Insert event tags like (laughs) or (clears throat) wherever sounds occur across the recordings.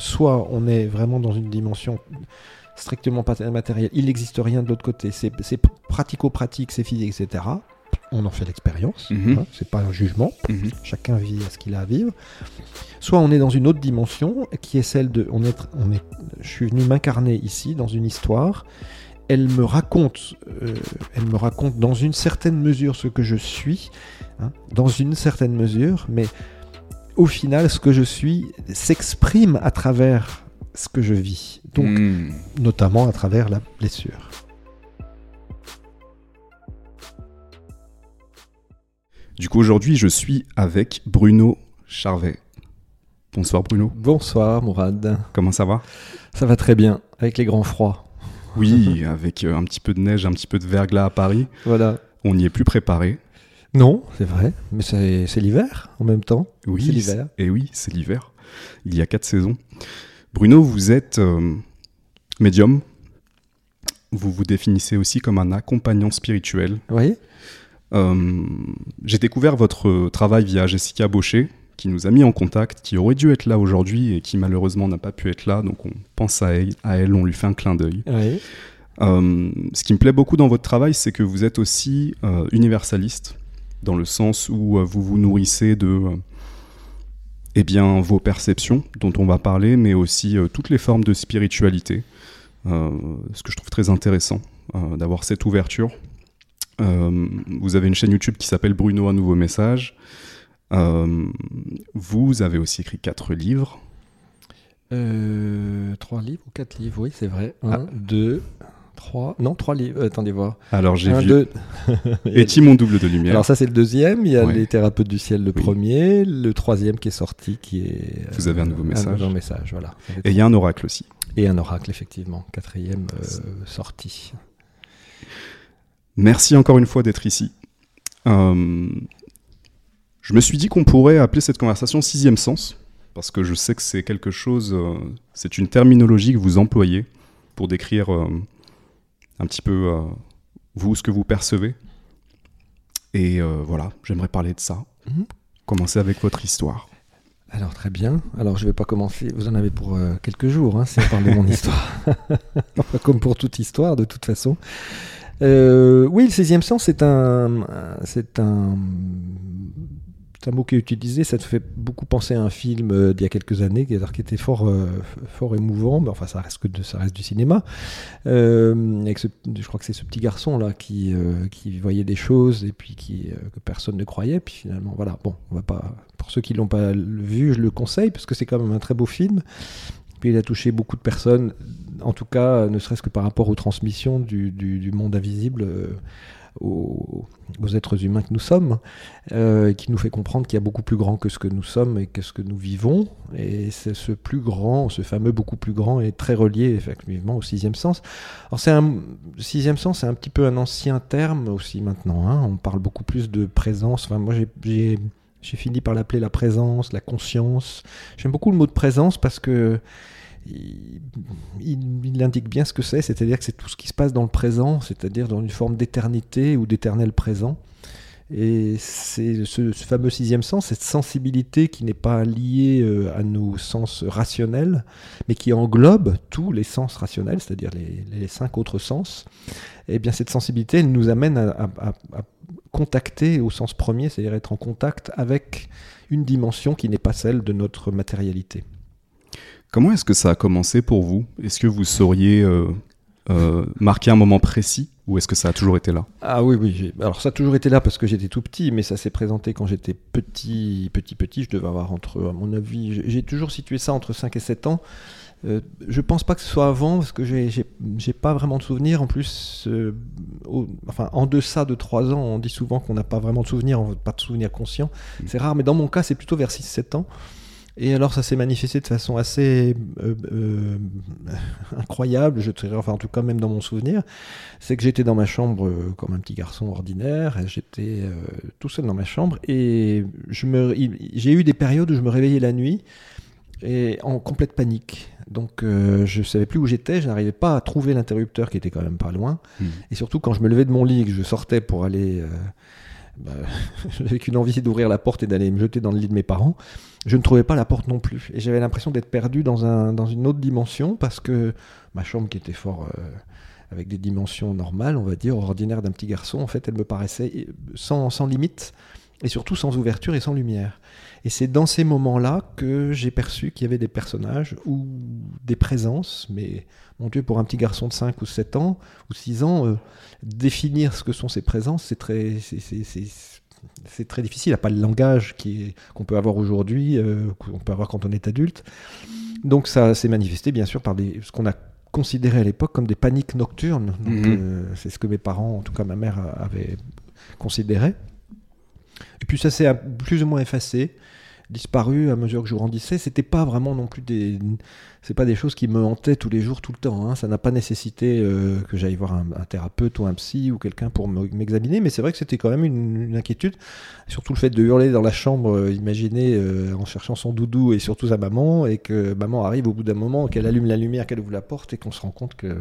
soit on est vraiment dans une dimension strictement matérielle, il n'existe rien de l'autre côté, c'est pratico-pratique, c'est physique, etc. On en fait l'expérience, Mhm. hein, c'est pas un jugement, Mhm. chacun vit à ce qu'il a à vivre. Soit on est dans une autre dimension qui est celle de, on est, on est, je suis venu m'incarner ici dans une histoire. Elle me raconte, euh, elle me raconte dans une certaine mesure ce que je suis, hein, dans une certaine mesure, mais au final, ce que je suis s'exprime à travers ce que je vis, donc Hmm. notamment à travers la blessure. Du coup, aujourd'hui, je suis avec Bruno Charvet. Bonsoir Bruno, Bonsoir Mourad, comment ça va? Ça va très bien avec les grands froids. Oui, avec euh, un petit peu de neige, un petit peu de verglas à Paris, Voilà. on n'y est plus préparé. Non, c'est vrai, mais c'est l'hiver en même temps. Oui, C'est l'hiver. Et oui, c'est l'hiver. Il y a quatre saisons. Bruno, vous êtes euh, médium. Vous vous définissez aussi comme un accompagnant spirituel. Voyez Euh, J'ai découvert votre travail via Jessica Baucher, qui nous a mis en contact, qui aurait dû être là aujourd'hui et qui malheureusement n'a pas pu être là. Donc on pense à elle, à elle on lui fait un clin d'œil. Oui. Euh, ce qui me plaît beaucoup dans votre travail, c'est que vous êtes aussi euh, universaliste, dans le sens où euh, vous vous nourrissez de euh, eh bien, vos perceptions, dont on va parler, mais aussi euh, toutes les formes de spiritualité. Ce que je trouve très intéressant d'avoir cette ouverture. Vous avez une chaîne YouTube qui s'appelle Bruno Un Nouveau Message. Vous avez aussi écrit quatre livres. Euh, trois livres ou quatre livres, oui, c'est vrai. Un, Ah. deux, trois. Non, trois livres. Euh, attendez voir. Alors j'ai Un, vu deux. (laughs) Et mon double de lumière. Alors ça c'est le deuxième. Il y a Ouais. les thérapeutes du ciel, le Oui. premier, le troisième qui est sorti, qui est. Vous avez un nouveau message. nouveau message, voilà. Et il y a un oracle aussi. Et un oracle effectivement, quatrième euh, sorti. Merci encore une fois d'être ici. Euh, je me suis dit qu'on pourrait appeler cette conversation sixième sens, parce que je sais que c'est quelque chose, euh, c'est une terminologie que vous employez pour décrire euh, un petit peu euh, vous, ce que vous percevez. Et euh, voilà, j'aimerais parler de ça. Mhm. Commencer avec votre histoire. Alors très bien. Alors je vais pas commencer. Vous en avez pour euh, quelques jours, hein, si on parle de mon histoire. (laughs) Comme pour toute histoire, de toute façon. Euh, oui, le 16e sens, c'est un, c'est un, c'est un mot qui est utilisé. Ça te fait beaucoup penser à un film euh, d'il y a quelques années, qui, qui était fort, euh, fort émouvant. Mais enfin, ça reste que de, ça reste du cinéma. Euh, avec ce- je crois que c'est ce petit garçon là qui, qui voyait des choses et puis qui que personne ne croyait. Puis finalement, voilà. Bon, on va pas. Pour ceux qui l'ont pas vu, je le conseille parce que c'est quand même un très beau film. Puis il a touché beaucoup de personnes, en tout cas, ne serait-ce que par rapport aux transmissions du, du- monde invisible aux, êtres humains que nous sommes, euh, qui nous fait comprendre qu'il y a beaucoup plus grand que ce que nous sommes et que ce que nous vivons. Et c'est ce plus grand, ce fameux beaucoup plus grand, est très relié effectivement au sixième sens. Alors c'est un sixième sens, c'est un petit peu un ancien terme aussi maintenant. hein. On parle beaucoup plus de présence. Enfin, moi j'ai j'ai fini par l'appeler la présence, la conscience. J'aime beaucoup le mot de présence parce que il, indique bien ce que c'est, c'est-à-dire que c'est tout ce qui se passe dans le présent, c'est-à-dire dans une forme d'éternité ou d'éternel présent. Et c'est ce, fameux sixième sens, cette sensibilité qui n'est pas liée euh, à nos sens rationnels, mais qui englobe tous les sens rationnels, c'est-à-dire les, cinq autres sens. Et bien cette sensibilité, elle nous amène à contacter au sens premier, c'est-à-dire être en contact avec une dimension qui n'est pas celle de notre matérialité. Comment est-ce que ça a commencé pour vous? Est-ce que vous sauriez euh, euh, marquer un moment précis ou est-ce que ça a toujours été là? Ah oui, oui. Alors ça a toujours été là parce que j'étais tout petit, mais ça s'est présenté quand j'étais petit, petit, petit. Je devais avoir entre, à mon avis, j'ai- toujours situé ça entre 5 et 7 ans. Euh, je pense pas que ce soit avant parce que j'ai- pas vraiment de souvenirs. En plus, euh, au- enfin, en deçà de 3 ans, on dit souvent qu'on n'a pas vraiment de souvenirs, on- pas de souvenirs conscients. C'est rare, mais dans mon cas, c'est plutôt vers 6-7 ans. Et alors, ça s'est manifesté de façon assez euh, euh, incroyable, je dirais, enfin, en tout cas, même dans mon souvenir. C'est que j'étais dans ma chambre euh, comme un petit garçon ordinaire. J'étais tout seul dans ma chambre et j'ai eu des périodes où je me réveillais la nuit et en complète panique. Donc, euh, je savais plus où j'étais, je n'arrivais pas à trouver l'interrupteur qui était quand même pas loin. Hmm. Et surtout, quand je me levais de mon lit et que je sortais pour aller euh, bah, (laughs) j'avais qu'une envie d'ouvrir la porte et d'aller me jeter dans le lit de mes parents. Je ne trouvais pas la porte non plus. Et j'avais l'impression d'être perdu dans, un, dans une autre dimension parce que ma chambre qui était fort... Euh, avec des dimensions normales, on va dire, ordinaires d'un petit garçon, en fait, elle me paraissait sans, sans limite et surtout sans ouverture et sans lumière. Et c'est dans ces moments-là que j'ai perçu qu'il y avait des personnages ou des présences, mais mon Dieu, pour un petit garçon de 5 ou 7 ans ou 6 ans, euh, définir ce que sont ces présences, c'est très, c'est, très difficile. Il n'y a pas le langage qui qu'on peut avoir aujourd'hui, euh, qu'on peut avoir quand on est adulte. Donc ça s'est manifesté bien sûr par des, ce qu'on a considéré à l'époque comme des paniques nocturnes. Mhm. Euh, c'est ce que mes parents, en tout cas ma mère, avaient considéré. Et puis ça s'est plus ou moins effacé disparu à mesure que je grandissais. C'était pas vraiment non plus des, c'est pas des choses qui me hantaient tous les jours, tout le temps. Hein. Ça n'a pas nécessité euh, que j'aille voir un, thérapeute ou un psy ou quelqu'un pour m'examiner, mais c'est vrai que c'était quand même une, inquiétude. Surtout le fait de hurler dans la chambre, euh, imaginez, euh, en cherchant son doudou et surtout sa maman, et que maman arrive au bout d'un moment, qu'elle allume la lumière, qu'elle ouvre la porte, et qu'on se rend compte que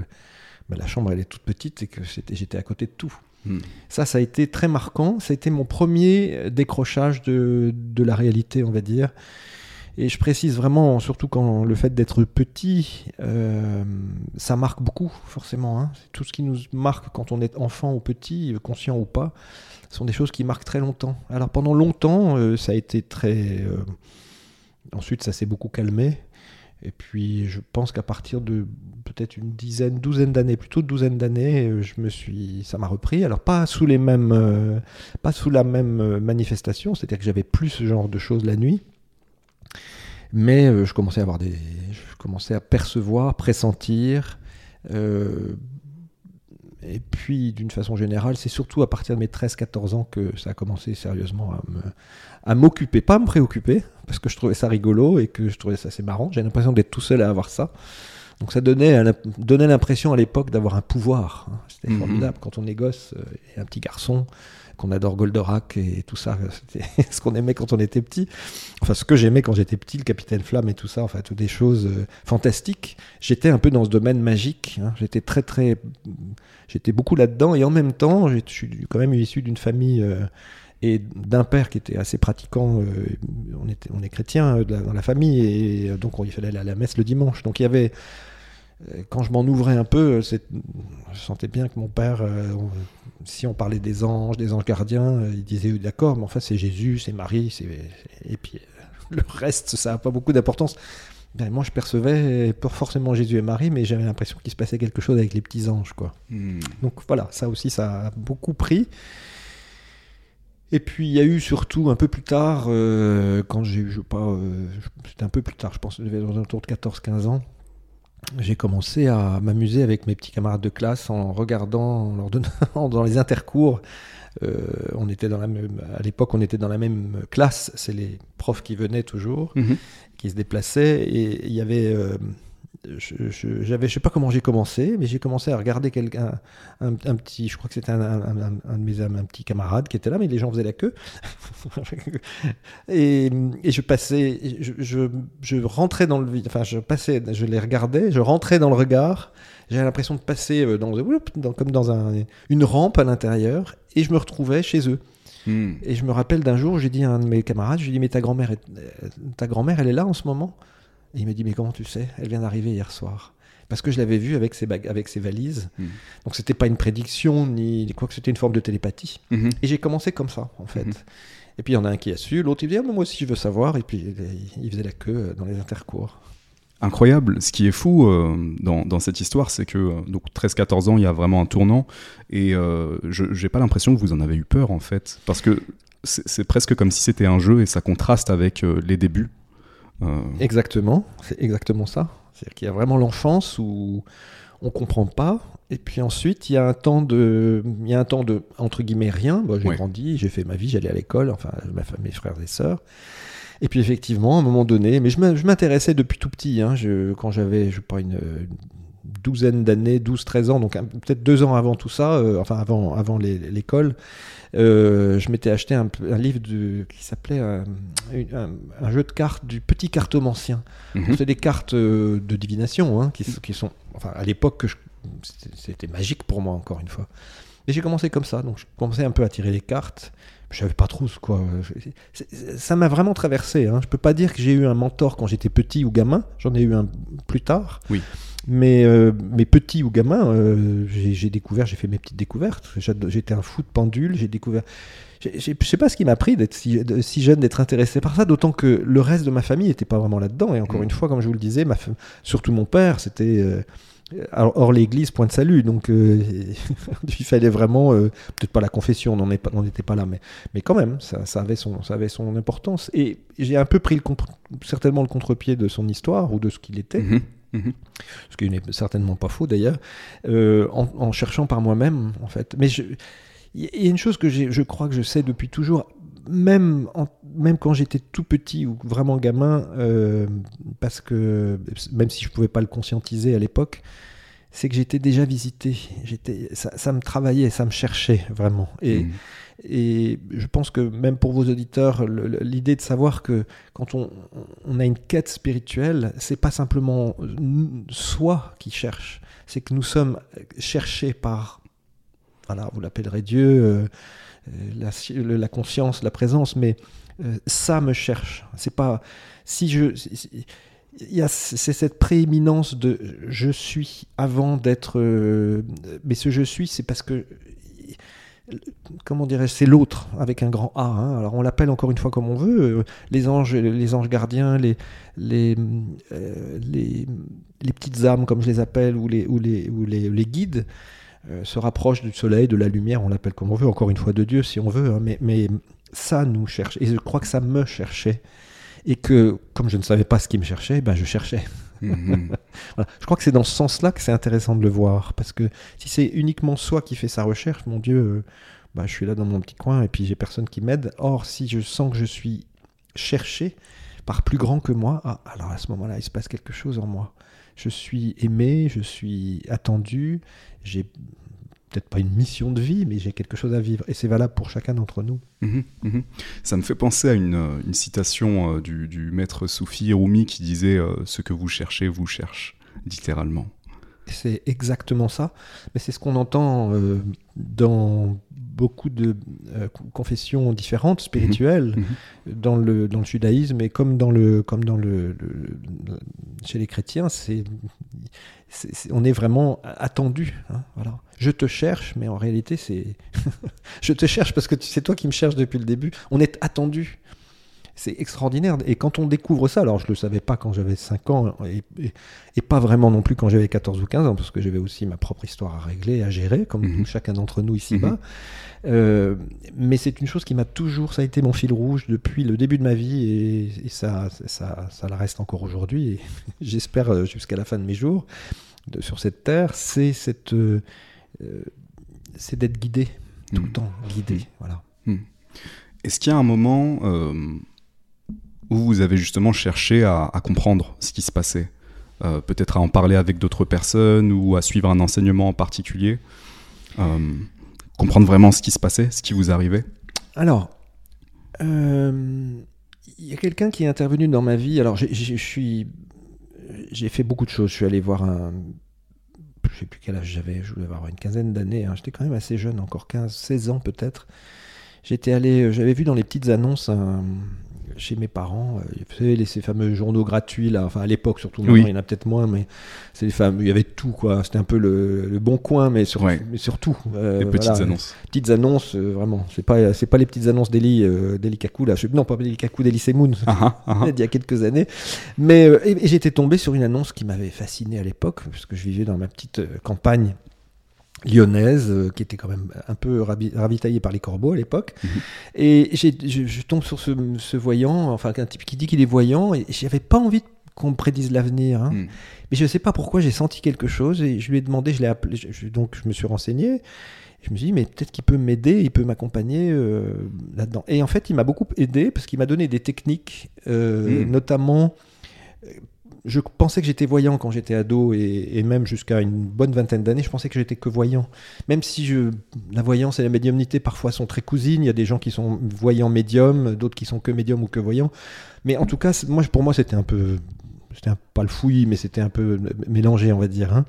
bah, la chambre elle est toute petite et que j'étais à côté de tout. Hmm. Ça, ça a été très marquant. Ça a été mon premier décrochage de, la réalité, on va dire. Et je précise vraiment, surtout quand le fait d'être petit, euh, ça marque beaucoup, forcément. Hein. Tout ce qui nous marque quand on est enfant ou petit, conscient ou pas, sont des choses qui marquent très longtemps. Alors pendant longtemps, euh, ça a été très... Euh, ensuite, ça s'est beaucoup calmé. Et puis, je pense qu'à partir de peut-être une dizaine, douzaine d'années, plutôt douzaine d'années, euh, je me suis, ça m'a repris. Alors pas sous les mêmes, euh, pas sous la même euh, manifestation, c'est-à-dire que j'avais plus ce genre de choses la nuit, mais je commençais à avoir des, je commençais à percevoir, pressentir. et puis, d'une façon générale, c'est surtout à partir de mes 13-14 ans que ça a commencé sérieusement à me, à m'occuper, pas à me préoccuper, parce que je trouvais ça rigolo et que je trouvais ça assez marrant. J'ai l'impression d'être tout seul à avoir ça. Donc ça donnait, donnait l'impression à l'époque d'avoir un pouvoir. Hein. C'était mhm. formidable quand on est gosse euh, et un petit garçon, qu'on adore Goldorak et tout ça. C'était (laughs) ce qu'on aimait quand on était petit. Enfin, ce que j'aimais quand j'étais petit, le Capitaine Flamme et tout ça. Enfin, toutes des choses euh, fantastiques. J'étais un peu dans ce domaine magique. Hein. J'étais très, très. J'étais beaucoup là-dedans et en même temps, je suis quand même issu d'une famille. Euh, et d'un père qui était assez pratiquant. on, était, on est chrétien dans la famille et donc il fallait aller à la messe le dimanche. Donc il y avait euh, quand je m'en ouvrais un peu, je sentais bien que mon père, euh, si on parlait des anges, des anges gardiens, euh, il disait d'accord, mais enfin c'est Jésus, c'est Marie, et puis (laughs) le reste, ça n'a pas beaucoup d'importance. Ben, moi, je percevais pas forcément Jésus et Marie, mais j'avais l'impression qu'il se passait quelque chose avec les petits anges, quoi. Hmm. Donc voilà, ça aussi, ça a beaucoup pris. Et puis il y a eu surtout un peu plus tard, quand j'ai eu, je sais pas, c'était un peu plus tard, je pense, dans un tour de 14-15 ans, j'ai commencé à m'amuser avec mes petits camarades de classe en regardant, en leur donnant (laughs) dans les intercours. Euh, on était dans la même, à l'époque, on était dans la même classe. C'est les profs qui venaient toujours, mhm. qui se déplaçaient, et il y avait euh, je, j'avais, je sais pas comment j'ai commencé, mais j'ai commencé à regarder quelqu'un, un, petit, je crois que c'était un, un, de mes un petit camarade qui était là, mais les gens faisaient la queue. (laughs) et, et, je passais, je, je, je, rentrais dans le, enfin, je passais, je les regardais, je rentrais dans le regard. J'avais l'impression de passer euh, dans, dans comme dans un, une rampe à l'intérieur, et je me retrouvais chez eux. Hmm. Et je me rappelle d'un jour, j'ai dit à un de mes camarades, je lui ai dit, mais ta grand-mère, ta grand-mère, elle est là en ce moment? Et il me dit Mais comment tu sais? Elle vient d'arriver hier soir. Parce que je l'avais vue avec ses, avec ses valises. Donc, hmm. Donc c'était pas une prédiction, ni quoi que c'était une forme de télépathie. Hmm. Et j'ai commencé comme ça, en fait. Hmm. Et puis il y en a un qui a su, l'autre il dit ah, Moi aussi je veux savoir. Et puis il faisait la queue dans les intercours. Incroyable. Ce qui est fou euh, dans, cette histoire, c'est que euh, donc 13-14 ans, il y a vraiment un tournant. Et euh, je n'ai pas l'impression que vous en avez eu peur, en fait. Parce que c'est presque comme si c'était un jeu et ça contraste avec les débuts euh, exactement, c'est exactement ça. C'est-à-dire qu'il y a vraiment l'enfance où on comprend pas, et puis ensuite il y a un temps de, il y a un temps de entre guillemets rien. j'ai grandi, j'ai fait ma vie, j'allais à l'école, enfin ma mes frères et sœurs. Et puis effectivement, à un moment donné, mais je m'intéressais depuis tout petit. Hein, je, quand j'avais, je pas, une, douzaine d'années, 12-13 ans, donc peut-être deux ans avant tout ça, euh, enfin avant, avant l'école, euh, je m'étais acheté un, livre de, qui s'appelait euh, un, jeu de cartes du petit cartomancien. Mhm. C'est des cartes de divination hein, qui, qui, sont, enfin à l'époque, c'était magique pour moi encore une fois. Et j'ai commencé comme ça, donc je commençais un peu à tirer les cartes. je savais pas trop ce quoi. Ça m'a vraiment traversé. Hein. Je peux pas dire que j'ai eu un mentor quand j'étais petit ou gamin. J'en ai eu un plus tard. Oui. Mais, euh, mais petit ou gamin, euh, j'ai découvert, j'ai fait mes petites découvertes. J'étais un fou de pendule. J'ai découvert. Je sais pas ce qui m'a pris d'être si, si, jeune, d'être intéressé par ça, d'autant que le reste de ma famille n'était pas vraiment là-dedans. Et encore mm. une fois, comme je vous le disais, ma surtout mon père, c'était euh, Or l'église, point de salut, donc euh, (laughs) il fallait vraiment, euh, peut-être pas la confession, on n'était pas, là, mais, mais quand même, ça, avait son, ça avait son importance. Et j'ai un peu pris le certainement le contre-pied de son histoire ou de ce qu'il était, mhm, mhm. ce qui n'est certainement pas faux d'ailleurs, euh, en, cherchant par moi-même en fait. Mais il y a une chose que je crois que je sais depuis toujours, même, même quand j'étais tout petit ou vraiment gamin, euh, parce que même si je ne pouvais pas le conscientiser à l'époque, c'est que j'étais déjà visité. J'étais, ça, me travaillait, ça me cherchait vraiment. Et, mmh. Et je pense que même pour vos auditeurs, l'idée de savoir que quand on, a une quête spirituelle, c'est pas simplement soi qui cherche, c'est que nous sommes cherchés par, voilà, vous l'appellerez Dieu. Euh, euh, la, conscience, la présence, mais euh, ça me cherche. C'est pas si je il c'est cette prééminence de je suis avant d'être mais ce je suis c'est parce que comment dirais-je c'est l'autre avec un grand A hein. alors on l'appelle encore une fois comme on veut les anges les anges gardiens les les, les, les petites âmes comme je les appelle ou les ou les ou les, guides euh, se rapproche du soleil, de la lumière, on l'appelle comme on veut, encore une fois de Dieu si on veut, hein, mais, mais ça nous cherche. Et je crois que ça me cherchait. Et que, comme je ne savais pas ce qui me cherchait, ben je cherchais. Mhm. (laughs) Je crois que c'est dans ce sens-là que c'est intéressant de le voir. Parce que si c'est uniquement soi qui fait sa recherche, mon Dieu, euh, bah, je suis là dans mon petit coin et puis j'ai personne qui m'aide. Or, si je sens que je suis cherché par plus grand que moi, ah, alors à ce moment-là, il se passe quelque chose en moi je suis aimé, je suis attendu, j'ai peut-être pas une mission de vie, mais j'ai quelque chose à vivre. Et c'est valable pour chacun d'entre nous. Mhm, mhm. Ça me fait penser à une, euh, citation euh, du, maître Soufi Rumi qui disait euh, Ce que vous cherchez vous cherche, littéralement. C'est exactement ça. Mais c'est ce qu'on entend dans beaucoup de confessions différentes, spirituelles. Mhm. Dans, le, dans le judaïsme et comme dans le, comme dans le, chez les chrétiens, c'est, on est vraiment attendu. Hein, voilà. Je te cherche, mais en réalité, c'est (laughs) je te cherche parce que c'est toi qui me cherches depuis le début. On est attendu. C'est extraordinaire. Et quand on découvre ça, alors je ne le savais pas quand j'avais 5 ans, et, pas vraiment non plus quand j'avais 14 ou 15 ans, parce que j'avais aussi ma propre histoire à régler, à gérer, comme mhm. chacun d'entre nous ici-bas. Euh, mais c'est une chose qui m'a toujours, ça a été mon fil rouge depuis le début de ma vie et, ça, ça, ça la reste encore aujourd'hui et (laughs) j'espère euh, jusqu'à la fin de mes jours de, sur cette terre, c'est cette, euh, c'est d'être guidé tout le hmm. temps, guidé, hmm. voilà. Hmm. Est-ce qu'il y a un moment où vous avez justement cherché à, comprendre ce qui se passait, peut-être à en parler avec d'autres personnes ou à suivre un enseignement en particulier? Comprendre vraiment ce qui se passait, ce qui vous arrivait? Alors, euh, il y a quelqu'un qui est intervenu dans ma vie. Alors, je suis, j'ai fait beaucoup de choses. Je suis allé voir un, je sais plus quel âge j'avais, je devais avoir une quinzaine d'années. Hein. J'étais quand même assez jeune, encore 15, 16 ans peut-être. J'étais allé, j'avais vu dans les petites annonces un, chez mes parents. Euh, vous savez, ces fameux journaux gratuits, là, enfin à l'époque surtout, il y en a peut-être moins, mais c'est les fameux, il y avait tout, quoi. C'était un peu le, bon coin, mais, sur, mais surtout. Euh, les petites annonces. Petites annonces, euh, vraiment. C'est pas, c'est pas les petites annonces d'Eli, d'Eli Kakou, là. non, pas Eli Kakou, d'Eli Semoun, ah. (laughs) il y a quelques années. Mais j'étais tombé sur une annonce qui m'avait fasciné à l'époque, puisque je vivais dans ma petite campagne lyonnaise, euh, qui était quand même un peu ravitaillée par les corbeaux à l'époque. Mhm. Et je, tombe sur ce, voyant, enfin un type qui dit qu'il est voyant, et j'avais pas envie qu'on me prédise l'avenir. Hein. Mhm. Mais je ne sais pas pourquoi, j'ai senti quelque chose, et je lui ai demandé, je l'ai appelé, donc je me suis renseigné. Je me suis dit, mais peut-être qu'il peut m'aider, il peut m'accompagner euh, là-dedans. Et en fait, il m'a beaucoup aidé parce qu'il m'a donné des techniques, euh, mhm. notamment je pensais que j'étais voyant quand j'étais ado et, même jusqu'à une bonne vingtaine d'années, je pensais que j'étais que voyant. Même si je, la voyance et la médiumnité parfois sont très cousines, il y a des gens qui sont voyants médiums, d'autres qui sont que médiums ou que voyants. Mais en tout cas, moi, pour moi, c'était un peu c'était pas le fouillis, mais c'était un peu mélangé, on va dire. hein.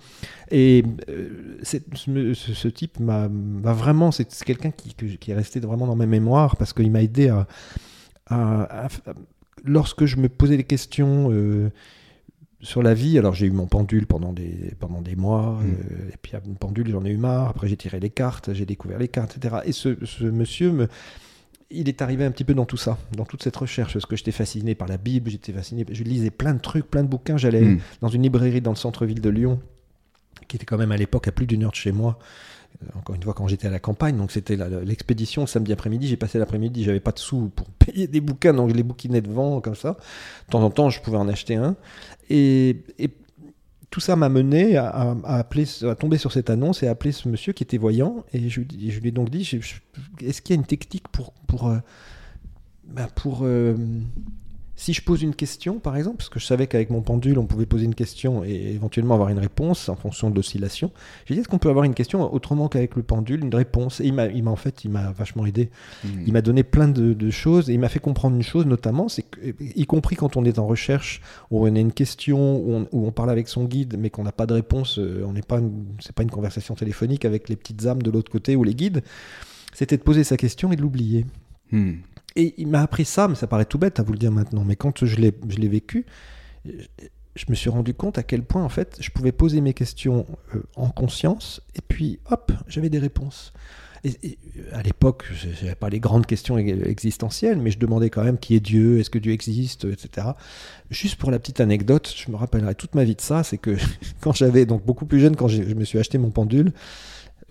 Et euh, ce, type m'a vraiment, c'est quelqu'un qui, qui est resté vraiment dans ma mémoire parce qu'il m'a aidé à- lorsque je me posais des questions euh, sur la vie. Alors j'ai eu mon pendule pendant des pendant des mois, Mm. euh, et puis à une pendule j'en ai eu marre. Après j'ai tiré les cartes, j'ai découvert les cartes, etc. Et ce, ce monsieur me il est arrivé un petit peu dans tout ça, dans toute cette recherche, parce que j'étais fasciné par la Bible, j'étais fasciné, je lisais plein de trucs, plein de bouquins, j'allais Mm. dans une librairie dans le centre-ville de Lyon, qui était quand même à l'époque à plus d'une heure de chez moi, encore une fois quand j'étais à la campagne, donc c'était l'expédition le samedi après-midi, j'ai passé l'après-midi, j'avais pas de sous pour (laughs) payer des bouquins, donc je les bouquinais devant, comme ça, de temps en temps je pouvais en acheter un, et, tout ça m'a mené à, appeler, à tomber sur cette annonce et à appeler ce monsieur qui était voyant. Et je, lui- ai donc dit, est-ce qu'il y a une technique pour, pour, euh, ben, pour euh, si je pose une question, par exemple, parce que je savais qu'avec mon pendule, on pouvait poser une question et éventuellement avoir une réponse en fonction de l'oscillation. J'ai dit, est-ce qu'on peut avoir une question autrement qu'avec le pendule, une réponse? Et il m'a, il m'a en fait, il m'a vachement aidé. Mm. Il m'a donné plein de, de choses et il m'a fait comprendre une chose notamment, c'est que, y compris quand on est en recherche, où on a une question, où on, où on parle avec son guide, mais qu'on n'a pas de réponse, euh, on n'est pas, une- c'est pas une conversation téléphonique avec les petites âmes de l'autre côté ou les guides, c'était de poser sa question et de l'oublier. Mm. Et il m'a appris ça, mais ça paraît tout bête à vous le dire maintenant, mais quand je l'ai, vécu, je, me suis rendu compte à quel point en fait je pouvais poser mes questions euh, en conscience et puis hop, j'avais des réponses. Et, et, euh, à l'époque, je n'avais pas les grandes questions existentielles, mais je demandais quand même qui est Dieu, est-ce que Dieu existe, etc. Juste pour la petite anecdote, je me rappellerai toute ma vie de ça, c'est que (laughs) quand j'avais, donc beaucoup plus jeune, quand je me suis acheté mon pendule,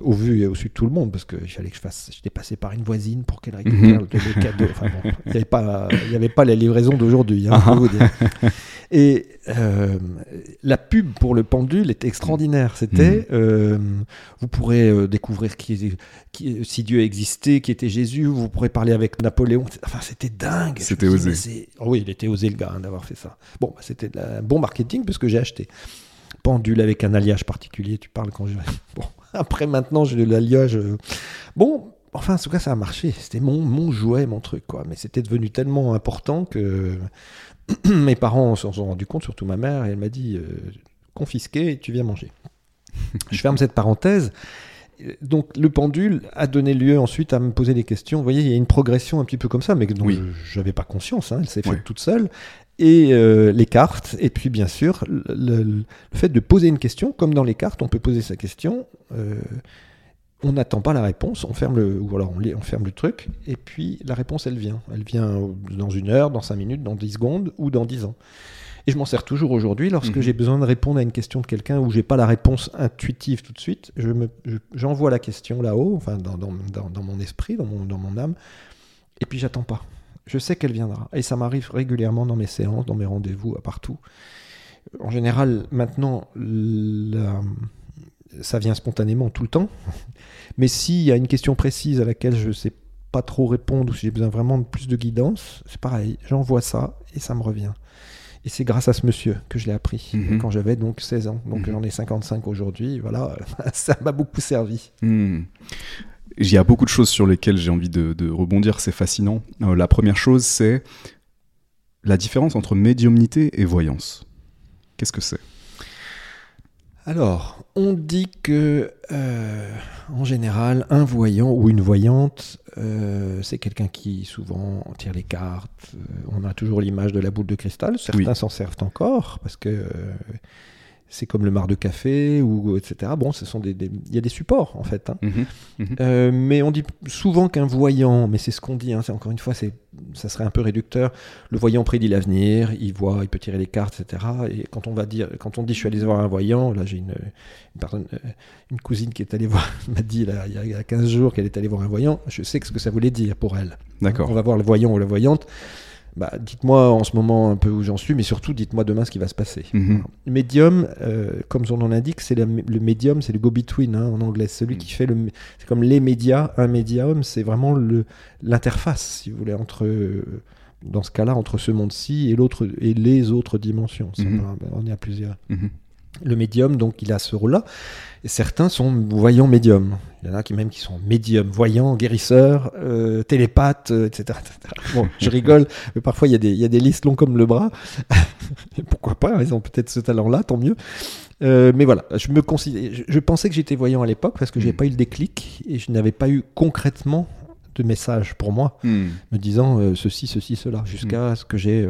au vu et au su de tout le monde, parce qu'il fallait que je fasse. J'étais passé par une voisine pour qu'elle récupère Mhm. le, cadeau. Enfin bon, il n'y avait pas, il y avait pas la livraison d'aujourd'hui, hein, Ah. Et euh, la pub pour le pendule était extraordinaire. C'était, euh, vous pourrez euh, découvrir qui, qui- si Dieu existait, qui était Jésus. Vous pourrez parler avec Napoléon. Enfin, c'était dingue. C'était osé. Oh oui, il était osé le gars hein, d'avoir fait ça. Bon, bah, c'était un bon marketing puisque j'ai acheté pendule avec un alliage particulier. Tu parles quand je. Bon, (laughs) après maintenant, j'ai de l'alliage. euh, Bon, enfin, en tout cas, ça a marché. C'était mon, mon jouet, mon truc, quoi. Mais c'était devenu tellement important que (clears throat) mes parents s'en sont rendus compte, surtout ma mère, et elle m'a dit euh, confisqué tu viens manger. (laughs) je ferme cette parenthèse. Donc le pendule a donné lieu ensuite à me poser des questions. Vous voyez, il y a une progression un petit peu comme ça, mais dont Oui. je n'avais pas conscience. hein. Elle s'est faite toute seule. Et euh, les cartes, et puis bien sûr, le, fait de poser une question, comme dans les cartes, on peut poser sa question. euh, on n'attend pas la réponse, on ferme le, ou alors on, ferme le truc, et puis la réponse, elle vient. Elle vient dans une heure, dans cinq minutes, dans dix secondes ou dans dix ans. Et je m'en sers toujours aujourd'hui lorsque Mhm. j'ai besoin de répondre à une question de quelqu'un où j'ai pas la réponse intuitive tout de suite. Je me, je- j'envoie la question là-haut, enfin dans, dans, dans- dans mon esprit, dans mon, dans mon âme, et puis j'attends pas. Je sais qu'elle viendra. Et ça m'arrive régulièrement dans mes séances, dans mes rendez-vous, à partout. En général, maintenant, la- ça vient spontanément tout le temps. (laughs) Mais s'il y a une question précise à laquelle je ne sais pas trop répondre ou si j'ai besoin vraiment de plus de guidance, c'est pareil. J'envoie ça et ça me revient. Et c'est grâce à ce monsieur que je l'ai appris Mhm. quand j'avais donc 16 ans. Donc Mhm. j'en ai 55 aujourd'hui. Voilà, (laughs) ça m'a beaucoup servi. Hmm. Il y a beaucoup de choses sur lesquelles j'ai envie de, de rebondir, c'est fascinant. Euh, la première chose, c'est la différence entre médiumnité et voyance. Qu'est-ce que c'est? Alors, on dit que, euh, en général, un voyant ou une voyante, euh, c'est quelqu'un qui souvent tire les cartes. On a toujours l'image de la boule de cristal. Certains Oui. s'en servent encore parce que c'est comme le mar de café ou etc. Bon, ce sont des, il y a des supports en fait. hein. Mhm. Euh, mais on dit souvent qu'un voyant, mais c'est ce qu'on dit, hein, c'est encore une fois, c'est, ça serait un peu réducteur. Le voyant prédit l'avenir, il voit, il peut tirer les cartes, etc. Et quand on va dire, quand on dit je suis allé voir un voyant, là j'ai une, une euh, une cousine qui est allée voir, (laughs) m'a dit là, il y a- il y a 15 jours qu'elle est allée voir un voyant. Je sais ce que ça voulait dire pour elle. D'accord. On va voir le voyant ou la voyante. Bah, dites-moi en ce moment un peu où j'en suis, mais surtout dites-moi demain ce qui va se passer. Mhm. Médium, euh, comme son nom l'indique, c'est le médium, c'est le go-between hein, en anglais, celui Mm. qui fait le, c'est comme les médias, un médium, c'est vraiment le l'interface, si vous voulez, entre euh, dans ce cas-là entre ce monde-ci et l'autre et les autres dimensions. Mhm. on y a plusieurs. Le médium, donc, il a ce rôle-là. Et certains sont voyants médiums. Il y en a qui même qui sont médiums, voyants, guérisseurs, euh, télépathes, euh, etc., etc. Bon, je (laughs) rigole, mais parfois il y, a des, il y a des listes longs comme le bras. (laughs) Pourquoi pas Ils ont peut-être ce talent-là, tant mieux. Euh, mais voilà, je me considère, je, je pensais que j'étais voyant à l'époque parce que j'ai Mm. pas eu le déclic et je n'avais pas eu concrètement de message pour moi Hmm. me disant euh, ceci, ceci, cela, jusqu'à ce que j'ai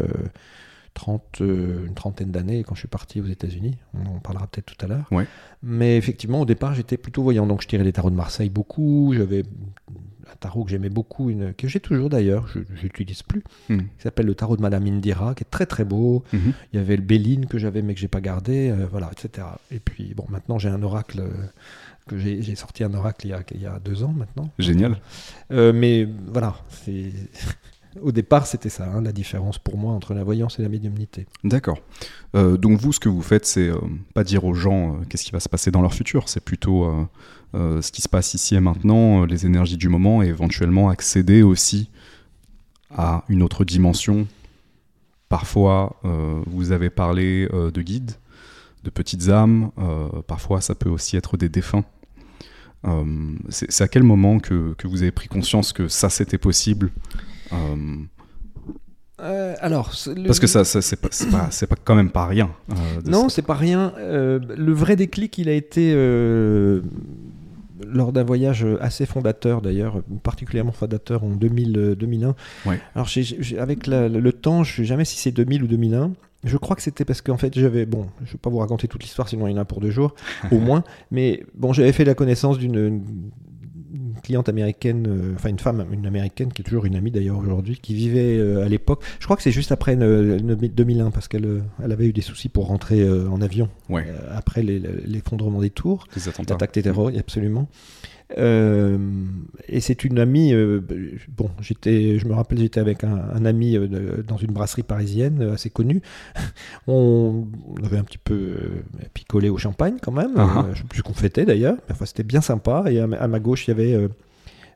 30, euh, une trentaine d'années quand je suis parti aux États-Unis. On en parlera peut-être tout à l'heure. Ouais. Mais effectivement, au départ, j'étais plutôt voyant. Donc, je tirais les tarots de Marseille beaucoup. J'avais un tarot que j'aimais beaucoup, une, que j'ai toujours d'ailleurs, je n'utilise plus, Hmm. qui s'appelle le tarot de Madame Indira, qui est très très beau. Mhm. Il y avait le Béline que j'avais mais que j'ai pas gardé, euh, voilà, etc. Et puis, bon, maintenant j'ai un oracle. euh, que j'ai j'ai sorti un oracle il y, a, il y a deux ans maintenant. Génial. Euh, mais voilà, c'est- (laughs) au départ, c'était ça, hein, la différence pour moi entre la voyance et la médiumnité. D'accord. Euh, donc vous, ce que vous faites, c'est euh, pas dire aux gens euh, qu'est-ce qui va se passer dans leur futur, c'est plutôt ce qui se passe ici et maintenant, les énergies du moment, et éventuellement accéder aussi à une autre dimension. Parfois, vous avez parlé de guides, de petites âmes, parfois ça peut aussi être des défunts. C'est c'est à quel moment que, que vous avez pris conscience que ça c'était possible Euh, Euh, alors, le- Parce que ça, ça, c'est pas, quand même pas rien. euh, Non, c'est pas rien. Euh, le vrai déclic, il a été lors d'un voyage assez fondateur d'ailleurs, particulièrement fondateur en 2000, euh, 2001. Ouais. Alors j'ai- j'ai- avec la- le temps, je sais jamais si c'est 2000 ou 2001. Je crois que c'était parce qu'en fait j'avais bon, je vais pas vous raconter toute l'histoire sinon il y en a pour deux jours (laughs) au moins. Mais bon, j'avais fait la connaissance d'une une cliente américaine, euh, enfin une femme, une américaine qui est toujours une amie d'ailleurs aujourd'hui, qui vivait euh, à l'époque. Je crois que c'est juste après euh, le 2001 parce qu'elle euh, elle avait eu des soucis pour rentrer euh, en avion Ouais, euh, après l'effondrement des tours, les attentats. l'attaque terroriste, absolument. Euh, et c'est une amie. euh, bon, j'étais, je me rappelle, j'étais avec un, un ami euh, dans une brasserie parisienne assez connue. (laughs) On, on avait un petit peu picolé au champagne quand même. Ah ah. Euh, je sais plus qu'on fêtait d'ailleurs. mais Enfin, c'était bien sympa. Et à, ma- à ma gauche, il y avait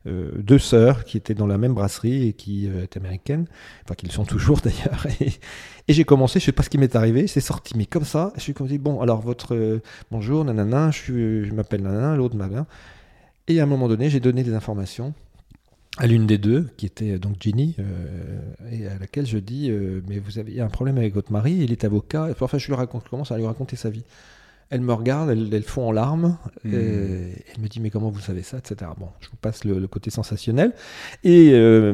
euh, deux sœurs qui étaient dans la même brasserie et qui euh, étaient américaines. Enfin, qui le sont toujours (laughs) d'ailleurs. Et, et j'ai commencé, je sais pas ce qui m'est arrivé, c'est sorti, mais comme ça, je suis comme dit, bon, alors votre euh, bonjour, nanana, je, suis, je m'appelle nanana, l'autre m'appelle. Et à un moment donné, j'ai donné des informations à l'une des deux, qui était donc Ginny, euh, et à laquelle je dis, euh, mais vous avez un problème avec votre mari, il est avocat. Et puis, enfin, je lui raconte, je commence à lui raconter sa vie. Elle me regarde, elle, elle fond en larmes, Mhm. et elle me dit, mais comment vous savez ça, etc. Bon, je vous passe le, le côté sensationnel. Et euh,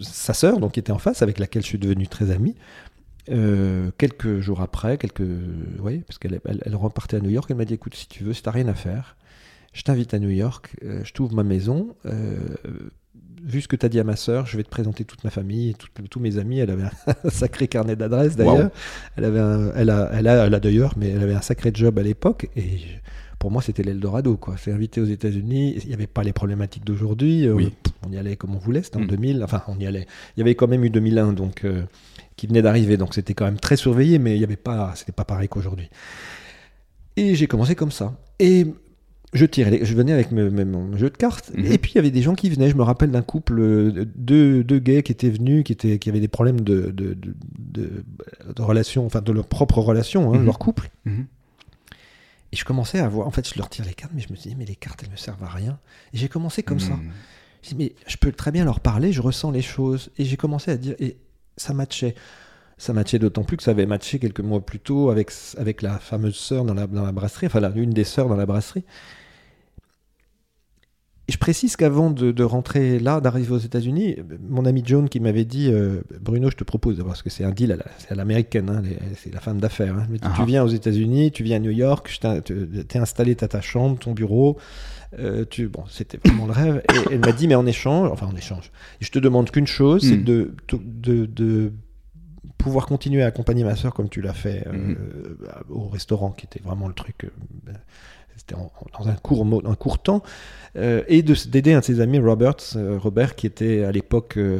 sa sœur, donc qui était en face, avec laquelle je suis devenu très ami, euh, quelques jours après, quelques, oui, parce qu'elle elle, elle repartait à New York, elle m'a dit, écoute, si tu veux, si t'as rien à faire, je t'invite à New York, euh, je t'ouvre ma maison. euh, vu ce que tu as dit à ma sœur, je vais te présenter toute ma famille tout- tous mes amis. Elle avait un (laughs) sacré carnet d'adresses d'ailleurs. Wow. Elle, avait un- elle a, elle a, elle a d'ailleurs, mais elle avait un sacré job à l'époque. Et je- pour moi, c'était l'Eldorado. Quoi. C'est invité aux États-Unis. Il n'y avait pas les problématiques d'aujourd'hui. Euh, Oui. On y allait comme on voulait. C'était en Mm. 2000. Enfin, on y allait. Il y avait quand même eu 2001, donc euh, qui venait d'arriver. Donc c'était quand même très surveillé, mais il y avait pas. C'était pas pareil qu'aujourd'hui. Et j'ai commencé comme ça. Et je tirais, je venais avec me- me- mon jeu de cartes. Mhm. Et puis il y avait des gens qui venaient. Je me rappelle d'un couple, euh, deux, deux gays qui étaient venus, qui, étaient, qui avaient des problèmes de, de, de, de- de relation, enfin de leur propre relation, hein, Mhm. leur couple. Mhm. Et je commençais à voir. En fait, je leur tire les cartes, mais je me suis dit, mais les cartes, elles me servent à rien. Et j'ai commencé comme ça. Je dis, mais je peux très bien leur parler, je ressens les choses. Et j'ai commencé à dire, et ça matchait. Ça matchait d'autant plus que ça avait matché quelques mois plus tôt avec, avec la fameuse sœur dans la, dans la brasserie, enfin, la- une des sœurs dans la brasserie. Et je précise qu'avant de, de rentrer là, d'arriver aux États-Unis, mon ami John qui m'avait dit euh, Bruno, je te propose, parce que c'est un deal à la- c'est à l'américaine, hein, c'est la femme d'affaires. hein. Ah. Tu viens aux États-Unis, tu viens à New York, t'es installé, t'as ta chambre, ton bureau. euh, tu, bon, c'était vraiment le rêve. Et elle m'a dit, mais en échange, enfin en échange, je te demande qu'une chose, c'est Mm. de, de, de pouvoir continuer à accompagner ma soeur comme tu l'as fait euh, Mhm. au restaurant, qui était vraiment le truc. euh, c'était dans un court, un court temps, euh, et de- d'aider un de ses amis, Robert, euh, Robert, qui était à l'époque, euh,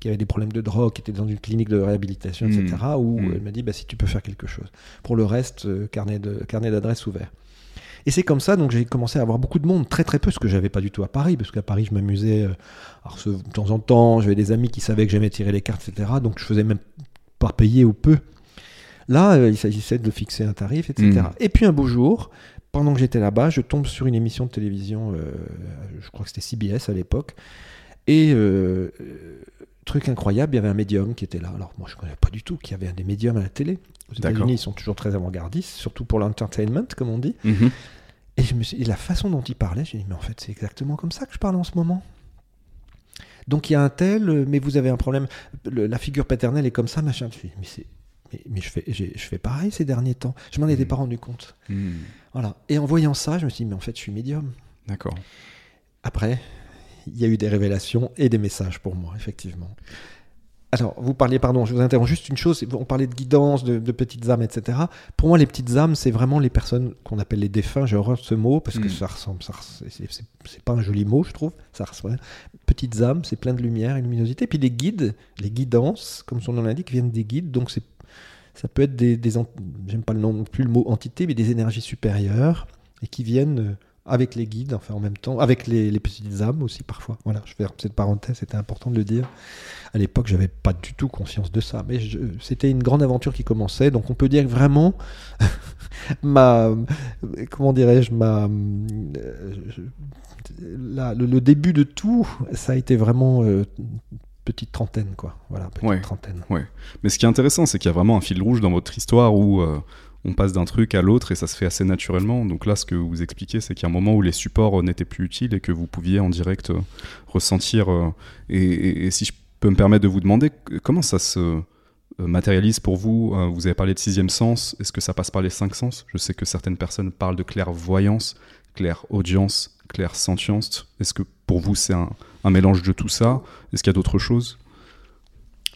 qui avait des problèmes de drogue, qui était dans une clinique de réhabilitation, etc., où Mm. elle m'a dit, bah, si tu peux faire quelque chose. Pour le reste, euh, carnet de carnet ouvert. Et c'est comme ça, donc j'ai commencé à avoir beaucoup de monde, très très peu, ce que j'avais pas du tout à Paris, parce qu'à Paris je m'amusais, de temps en temps, j'avais des amis qui savaient que j'aimais tirer les cartes, etc. Donc je faisais même pas payer ou peu. Là, euh, il s'agissait de fixer un tarif, etc. Mm. Et puis un beau jour, pendant que j'étais là-bas, je tombe sur une émission de télévision, euh, je crois que c'était CBS à l'époque, et euh, truc incroyable, il y avait un médium qui était là. Alors moi, je ne connais pas du tout qu'il y avait des médiums à la télé. Aux. États-Unis, ils sont toujours très avant-gardistes, surtout pour l'entertainment, comme on dit. Mhm. Et, je me suis, et la façon dont il parlait, j'ai dit, mais en fait, c'est exactement comme ça que je parle en ce moment. Donc il y a un tel, mais vous avez un problème. Le- la figure paternelle est comme ça, machin. Je dit, mais, c'est- mais, mais je, fais, je fais pareil ces derniers temps. Je m'en étais Mhm. pas rendu compte. Mhm. Voilà. Et en voyant ça, je me suis dit, mais en fait, je suis médium. D'accord. Après, il y a eu des révélations et des messages pour moi, effectivement. Alors, vous parliez, pardon, je vous interromps juste une chose, on parlait de guidance, de, de petites âmes, etc. Pour moi, les petites âmes, c'est vraiment les personnes qu'on appelle les défunts, j'ai horreur de ce mot, parce que Mm. ça ressemble, ça c'est- pas un joli mot, je trouve, ça ressemble. Petites âmes, c'est plein de lumière et de luminosité. Puis les guides, les guidances, comme son nom l'indique, viennent des guides, donc c'est ça peut être des, j'aime pas le nom plus le mot entité, mais des énergies supérieures et qui viennent euh, avec les guides, enfin en même temps, avec les, les petites âmes aussi parfois. Voilà, je fais cette parenthèse, c'était important de le dire. À l'époque, j'avais pas du tout conscience de ça, mais c'était une grande aventure qui commençait, donc on peut dire que vraiment (laughs) ma, comment dirais-je, ma, euh, le début de tout, ça a été vraiment euh, petite trentaine, quoi. Voilà, petite Ouais. trentaine. Mais ce qui est intéressant, c'est qu'il y a vraiment un fil rouge dans votre histoire où euh, on passe d'un truc à l'autre et ça se fait assez naturellement. Donc là, ce que vous expliquez, c'est qu'il y a un moment où les supports euh, n'étaient plus utiles et que vous pouviez en direct euh, ressentir. et, et- et si je peux me permettre de vous demander, comment ça se matérialise pour vous Vous avez parlé de sixième sens. Est-ce que ça passe par les cinq sens? Je sais que certaines personnes parlent de clairvoyance, clairaudience, clairsentience. Est-ce que pour vous, c'est un, un mélange de tout ça? Est-ce qu'il y a d'autres choses?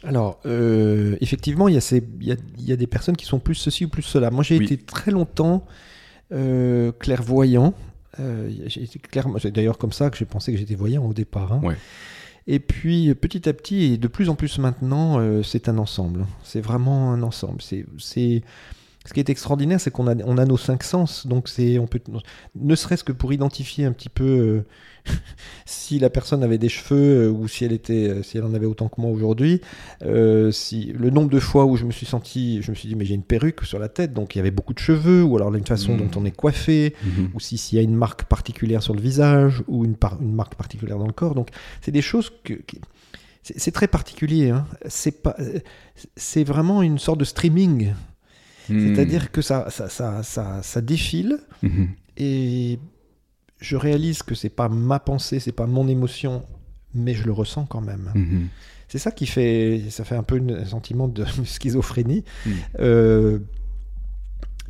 Alors, euh, effectivement, il y, a ces- il y a- il y a des personnes qui sont plus ceci ou plus cela. Moi, j'ai Oui. été très longtemps euh, clairvoyant. Euh, j'ai été clair- C'est d'ailleurs comme ça que j'ai pensé que j'étais voyant au départ. hein. Ouais. Et puis, petit à petit, et de plus en plus maintenant, c'est un ensemble. C'est vraiment un ensemble. C'est... Ce qui est extraordinaire, c'est qu'on a, on a nos cinq sens. Donc, c'est, on peut, ne serait-ce que pour identifier un petit peu euh, (laughs) si la personne avait des cheveux euh, ou si elle, était, euh, si elle en avait autant que moi aujourd'hui. Euh, si, le nombre de fois où je me suis senti, je me suis dit, mais j'ai une perruque sur la tête, donc il y avait beaucoup de cheveux, ou alors une façon Mhm. dont on est coiffé, Mhm. ou si- s'il y a une marque particulière sur le visage, ou une, par- une marque particulière dans le corps. Donc, c'est des choses que. qui- c'est c'est très particulier. hein. C'est pas, c'est vraiment une sorte de streaming. Hmm. C'est-à-dire que ça, ça, ça, ça, ça défile Mhm. et je réalise que c'est pas ma pensée, c'est pas mon émotion, mais je le ressens quand même. Mhm. C'est ça qui fait, ça fait un peu une- un sentiment de (laughs) schizophrénie. Euh,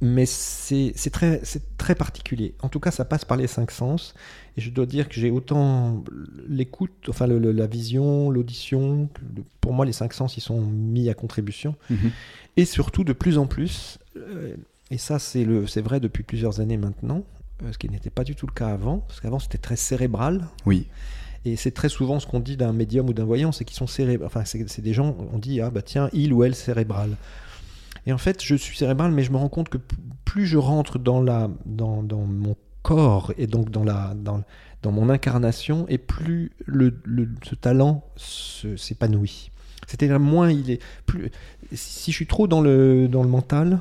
mais c'est très, particulier. En tout cas, ça passe par les cinq sens. Et je dois dire que j'ai autant l'écoute, enfin le- le- la vision, l'audition. Pour moi, les cinq sens, ils sont mis à contribution. Mhm. Et surtout, de plus en plus, euh, et ça c'est vrai depuis plusieurs années maintenant, euh, ce qui n'était pas du tout le cas avant, parce qu'avant c'était très cérébral. Oui. Et c'est très souvent ce qu'on dit d'un médium ou d'un voyant, c'est qu'ils sont cérébrales. Enfin, c'est c'est des gens, on dit, ah bah tiens, il ou elle cérébral. Et en fait, je suis cérébral, mais je me rends compte que plus je rentre dans, la, dans, dans mon corps et donc dans, la, dans, dans mon incarnation, et plus le, le- ce talent s'épanouit. C'est-à-dire, moins il est. Plus, si je suis trop dans le, dans le mental,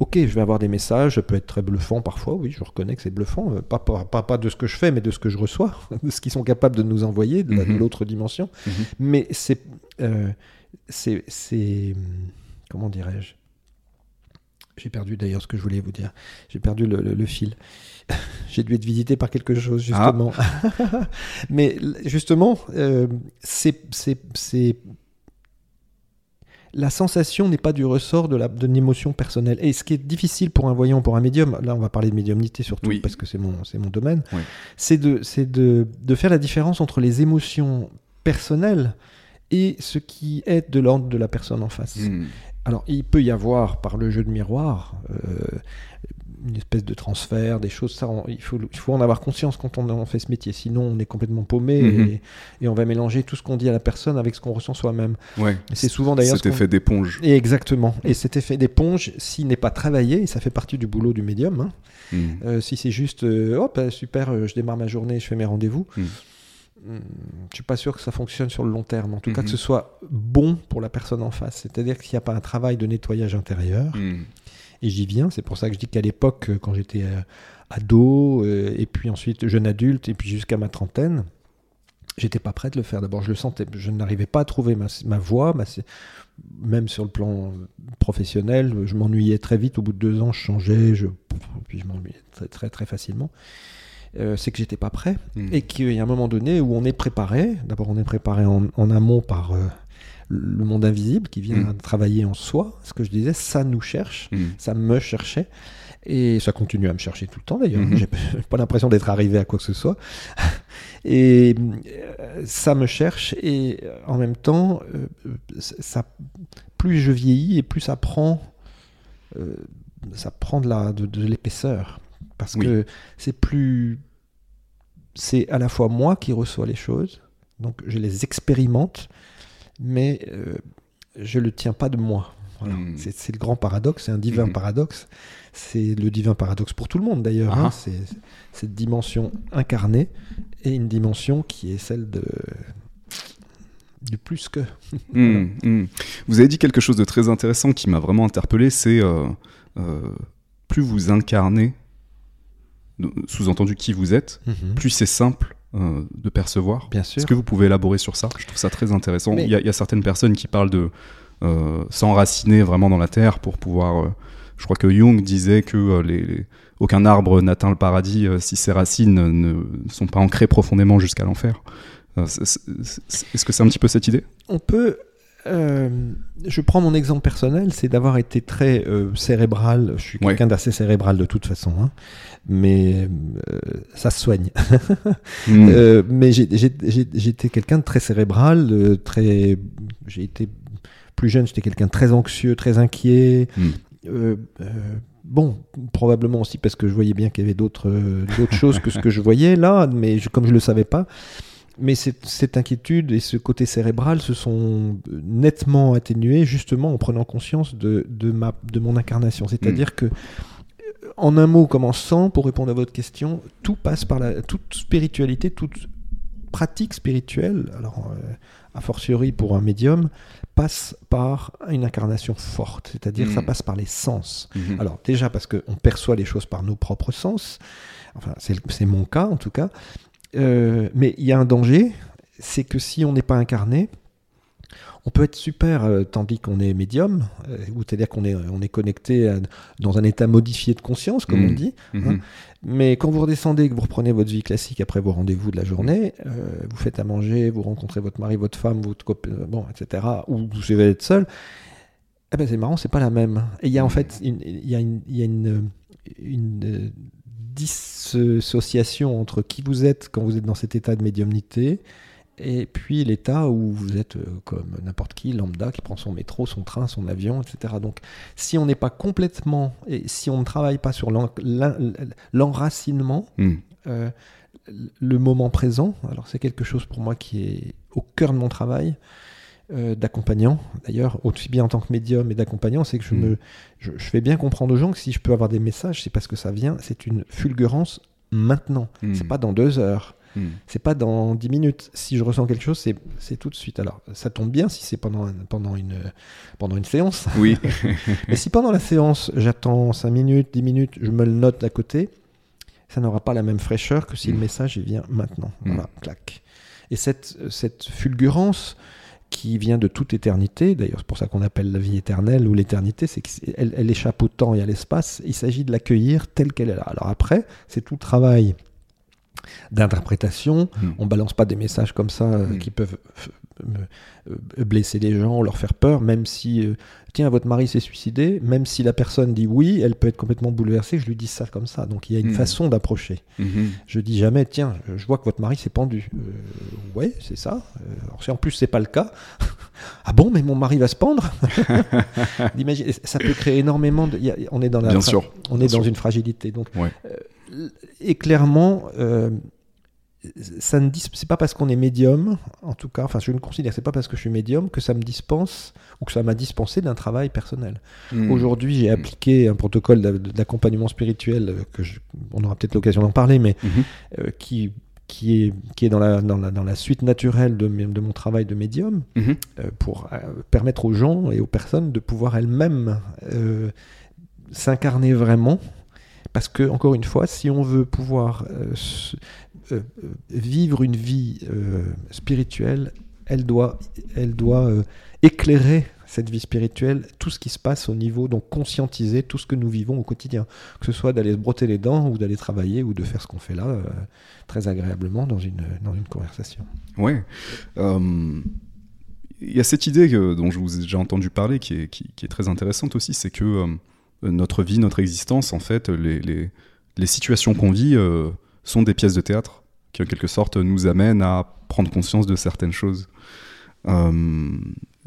ok, je vais avoir des messages, ça peut être très bluffant parfois, oui, je reconnais que c'est bluffant, euh, pas, pas, pas, pas de ce que je fais, mais de ce que je reçois, (laughs) de ce qu'ils sont capables de nous envoyer, de la- de Mhm. l'autre dimension. Mhm. Mais c'est. euh, c'est. Comment dirais-je? J'ai perdu d'ailleurs ce que je voulais vous dire. J'ai perdu le, le- le fil. (laughs) J'ai dû être visité par quelque chose, justement. (laughs) Mais justement, euh, c'est. La sensation n'est pas du ressort de la- d'une émotion personnelle. Et ce qui est difficile pour un voyant, pour un médium, là on va parler de médiumnité surtout, Oui. parce que c'est mon, domaine, Oui. c'est de, c'est de, de faire la différence entre les émotions personnelles et ce qui est de l'ordre de la personne en face. Mhm. Alors, il peut y avoir, par le jeu de miroir, euh, une espèce de transfert, des choses, ça, on- il, faut, il faut en avoir conscience quand on en fait ce métier, sinon on est complètement paumé Mhm. et, et on va mélanger tout ce qu'on dit à la personne avec ce qu'on ressent soi-même. Ouais. C'est souvent d'ailleurs Cet ce effet d'éponge. Et exactement. Et cet effet d'éponge, s'il n'est pas travaillé, et ça fait partie du boulot du médium, hein, Mhm. euh, si c'est juste, euh, hop, super, je démarre ma journée, je fais mes rendez-vous, Mm. Hmm, je suis pas sûr que ça fonctionne sur le long terme. En tout cas, Mhm. que ce soit bon pour la personne en face. C'est-à-dire qu'il n'y a pas un travail de nettoyage intérieur. Mm. Et j'y viens. C'est pour ça que je dis qu'à l'époque, euh, quand j'étais euh, ado, euh, et puis ensuite jeune adulte, et puis jusqu'à ma trentaine, j'étais pas prêt de le faire. D'abord, je le sentais. Je n'arrivais pas à trouver ma, ma voie, ma- même sur le plan professionnel. Je m'ennuyais très vite. Au bout de deux ans, je changeais. Je, puis je m'ennuyais très, très, très facilement. Euh, c'est que j'étais pas prêt Mm. et qu'il y a un moment donné où on est préparé. D'abord, on est préparé en, en amont par euh, le monde invisible qui vient Mm. travailler en soi. Ce que je disais, ça nous cherche, Mm. ça me cherchait. Et ça continue à me chercher tout le temps d'ailleurs. J'ai (laughs) pas l'impression d'être arrivé à quoi que ce soit. (laughs) Et euh, ça me cherche et en même temps, ça, plus je vieillis et plus ça prend, ça prend de l'épaisseur parce Oui. que c'est plus, c'est à la fois moi qui reçois les choses, donc je les expérimente, mais euh, je le tiens pas de moi. Voilà. Mm. C'est le grand paradoxe, c'est un divin Mhm. paradoxe. C'est le divin paradoxe pour tout le monde d'ailleurs. Ah. hein. C'est cette dimension incarnée et une dimension qui est celle de du plus que. Mm, mm. Vous avez dit quelque chose de très intéressant qui m'a vraiment interpellé, c'est euh, euh, plus vous incarnez, sous-entendu qui vous êtes, plus c'est simple euh, de percevoir. Bien sûr. Est-ce que vous pouvez élaborer sur ça? Je trouve ça très intéressant. Mais- Il, y a, il y a certaines personnes qui parlent de euh, s'enraciner vraiment dans la terre pour pouvoir. euh, je crois que Jung disait que les, les- aucun arbre n'atteint le paradis si ses racines ne, ne sont pas ancrées profondément jusqu'à l'enfer. Est-ce que c'est un petit peu cette idée? On peut. Euh, je prends mon exemple personnel, c'est d'avoir été très euh, cérébral. Je suis Ouais. quelqu'un d'assez cérébral de toute façon, hein. mais euh, ça se soigne. Mm. (laughs) Euh, mais j'étais quelqu'un de très cérébral, très. J'ai été plus jeune, j'étais quelqu'un de très anxieux, très inquiet. Mm. Euh, euh, bon, probablement aussi parce que je voyais bien qu'il y avait d'autres choses que ce que je voyais là, mais je- comme je le savais pas. Mais cette, cette inquiétude et ce côté cérébral se sont nettement atténués justement en prenant conscience de, de, ma, de mon incarnation. C'est-à-dire que, en un mot comme en cent, pour répondre à votre question, tout passe par la toute spiritualité, toute pratique spirituelle, alors euh, a fortiori pour un médium, passe par une incarnation forte. C'est-à-dire Mm. ça passe par les sens. Mhm. Alors déjà parce qu'on perçoit les choses par nos propres sens, enfin c'est mon cas en tout cas, Euh, mais il y a un danger, c'est que si on n'est pas incarné, on peut être super euh, tandis qu'on est médium, euh, ou c'est-à-dire qu'on est, on est connecté à- dans un état modifié de conscience, comme on Mhm. dit, Mhm. mais quand vous redescendez et que vous reprenez votre vie classique après vos rendez-vous de la journée, euh, vous faites à manger, vous rencontrez votre mari, votre femme, votre copain, bon, etc., ou vous devez être seul, eh ben c'est marrant, c'est pas la même. Et il y a en fait une, il y a une, il y a une, une, dissociation entre qui vous êtes quand vous êtes dans cet état de médiumnité et puis l'état où vous êtes euh, comme n'importe qui, lambda, qui prend son métro, son train, son avion, etc. Donc si on n'est pas complètement, et si on ne travaille pas sur l'en- l'en- l'enracinement, Mm. euh, le moment présent, alors c'est quelque chose pour moi qui est au cœur de mon travail euh, d'accompagnant, d'ailleurs, aussi bien en tant que médium et d'accompagnant, c'est que je, Mm. me, je, je fais bien comprendre aux gens que si je peux avoir des messages, c'est parce que ça vient, c'est une fulgurance maintenant, Mm. c'est pas dans deux heures. Mm. C'est pas dans 10 minutes. Si je ressens quelque chose, c'est, tout de suite. Alors, ça tombe bien si c'est pendant, un- pendant, une, pendant une séance. Oui. (laughs) Mais si pendant la séance, j'attends 5 minutes, 10 minutes, je me le note à côté, ça n'aura pas la même fraîcheur que si Mm. le message il vient maintenant. Mm. Voilà, clac. Et cette, cette fulgurance qui vient de toute éternité, d'ailleurs c'est pour ça qu'on appelle la vie éternelle ou l'éternité, c'est qu'elle elle échappe au temps et à l'espace, il s'agit de l'accueillir telle qu'elle est là. Alors après, c'est tout le travail d'interprétation, Mm. on balance pas des messages comme ça euh, Mm. qui peuvent euh, blesser les gens, leur faire peur, même si, euh, tiens, votre mari s'est suicidé, même si la personne dit oui, elle peut être complètement bouleversée, je lui dis ça comme ça. Donc il y a une Mm. façon d'approcher. Je dis jamais, tiens, je vois que votre mari s'est pendu. Euh, ouais, c'est ça. Alors si en plus c'est pas le cas, (laughs) ah bon, mais mon mari va se pendre (laughs) D'imaginer- Ça peut créer énormément de. a- on est dans la Bien sûr. on est Bien dans sûr. une fragilité. Donc, Ouais. Et clairement, euh, ça ne c'est pas parce qu'on est médium, en tout cas, enfin, je ne considère c'est pas parce que je suis médium que ça me dispense ou que ça m'a dispensé d'un travail personnel. Mm. Aujourd'hui, j'ai appliqué un protocole d'a- d'accompagnement spirituel que je- on aura peut-être l'occasion d'en parler, mais Mhm. euh, qui qui est, qui est dans, la, dans, la, dans la suite naturelle de, de mon travail de médium, Mhm. euh, pour euh, permettre aux gens et aux personnes de pouvoir elles-mêmes s'incarner vraiment. Parce que, encore une fois, si on veut pouvoir euh, euh, euh, vivre une vie spirituelle, elle doit, elle doit éclairer cette vie spirituelle, tout ce qui se passe au niveau, donc conscientiser tout ce que nous vivons au quotidien. Que ce soit d'aller se brotter les dents ou d'aller travailler ou de faire ce qu'on fait là, très agréablement dans une, dans une conversation. Ouais. Il y a cette idée dont je vous ai déjà entendu parler qui est, qui, est très intéressante aussi, c'est que notre vie, notre existence, en fait, les, les, situations qu'on vit euh, sont des pièces de théâtre qui, en quelque sorte, nous amènent à prendre conscience de certaines choses. Euh,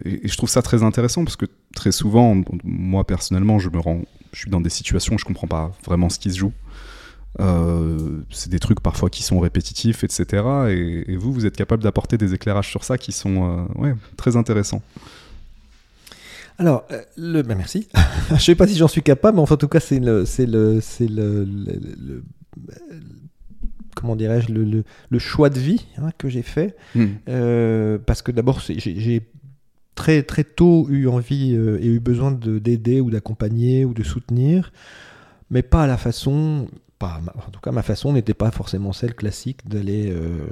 et, je trouve ça très intéressant parce que très souvent, moi personnellement, je me rends, je suis dans des situations où je comprends pas vraiment ce qui se joue. Euh, c'est des trucs parfois qui sont répétitifs, etc. Et, vous, vous êtes capable d'apporter des éclairages sur ça qui sont euh, très intéressants. Alors, euh, le, ben merci. (laughs) je sais pas si j'en suis capable, mais enfin, en tout cas, c'est le, c'est le, c'est le, le- le- le- comment dirais-je, le, choix de vie hein, que j'ai fait. Euh, parce que d'abord, c'est- j'ai j'ai très très tôt eu envie euh, et eu besoin de- d'aider ou d'accompagner ou de soutenir, mais pas à la façon. Pas, en tout cas, ma façon n'était pas forcément celle classique d'aller. euh,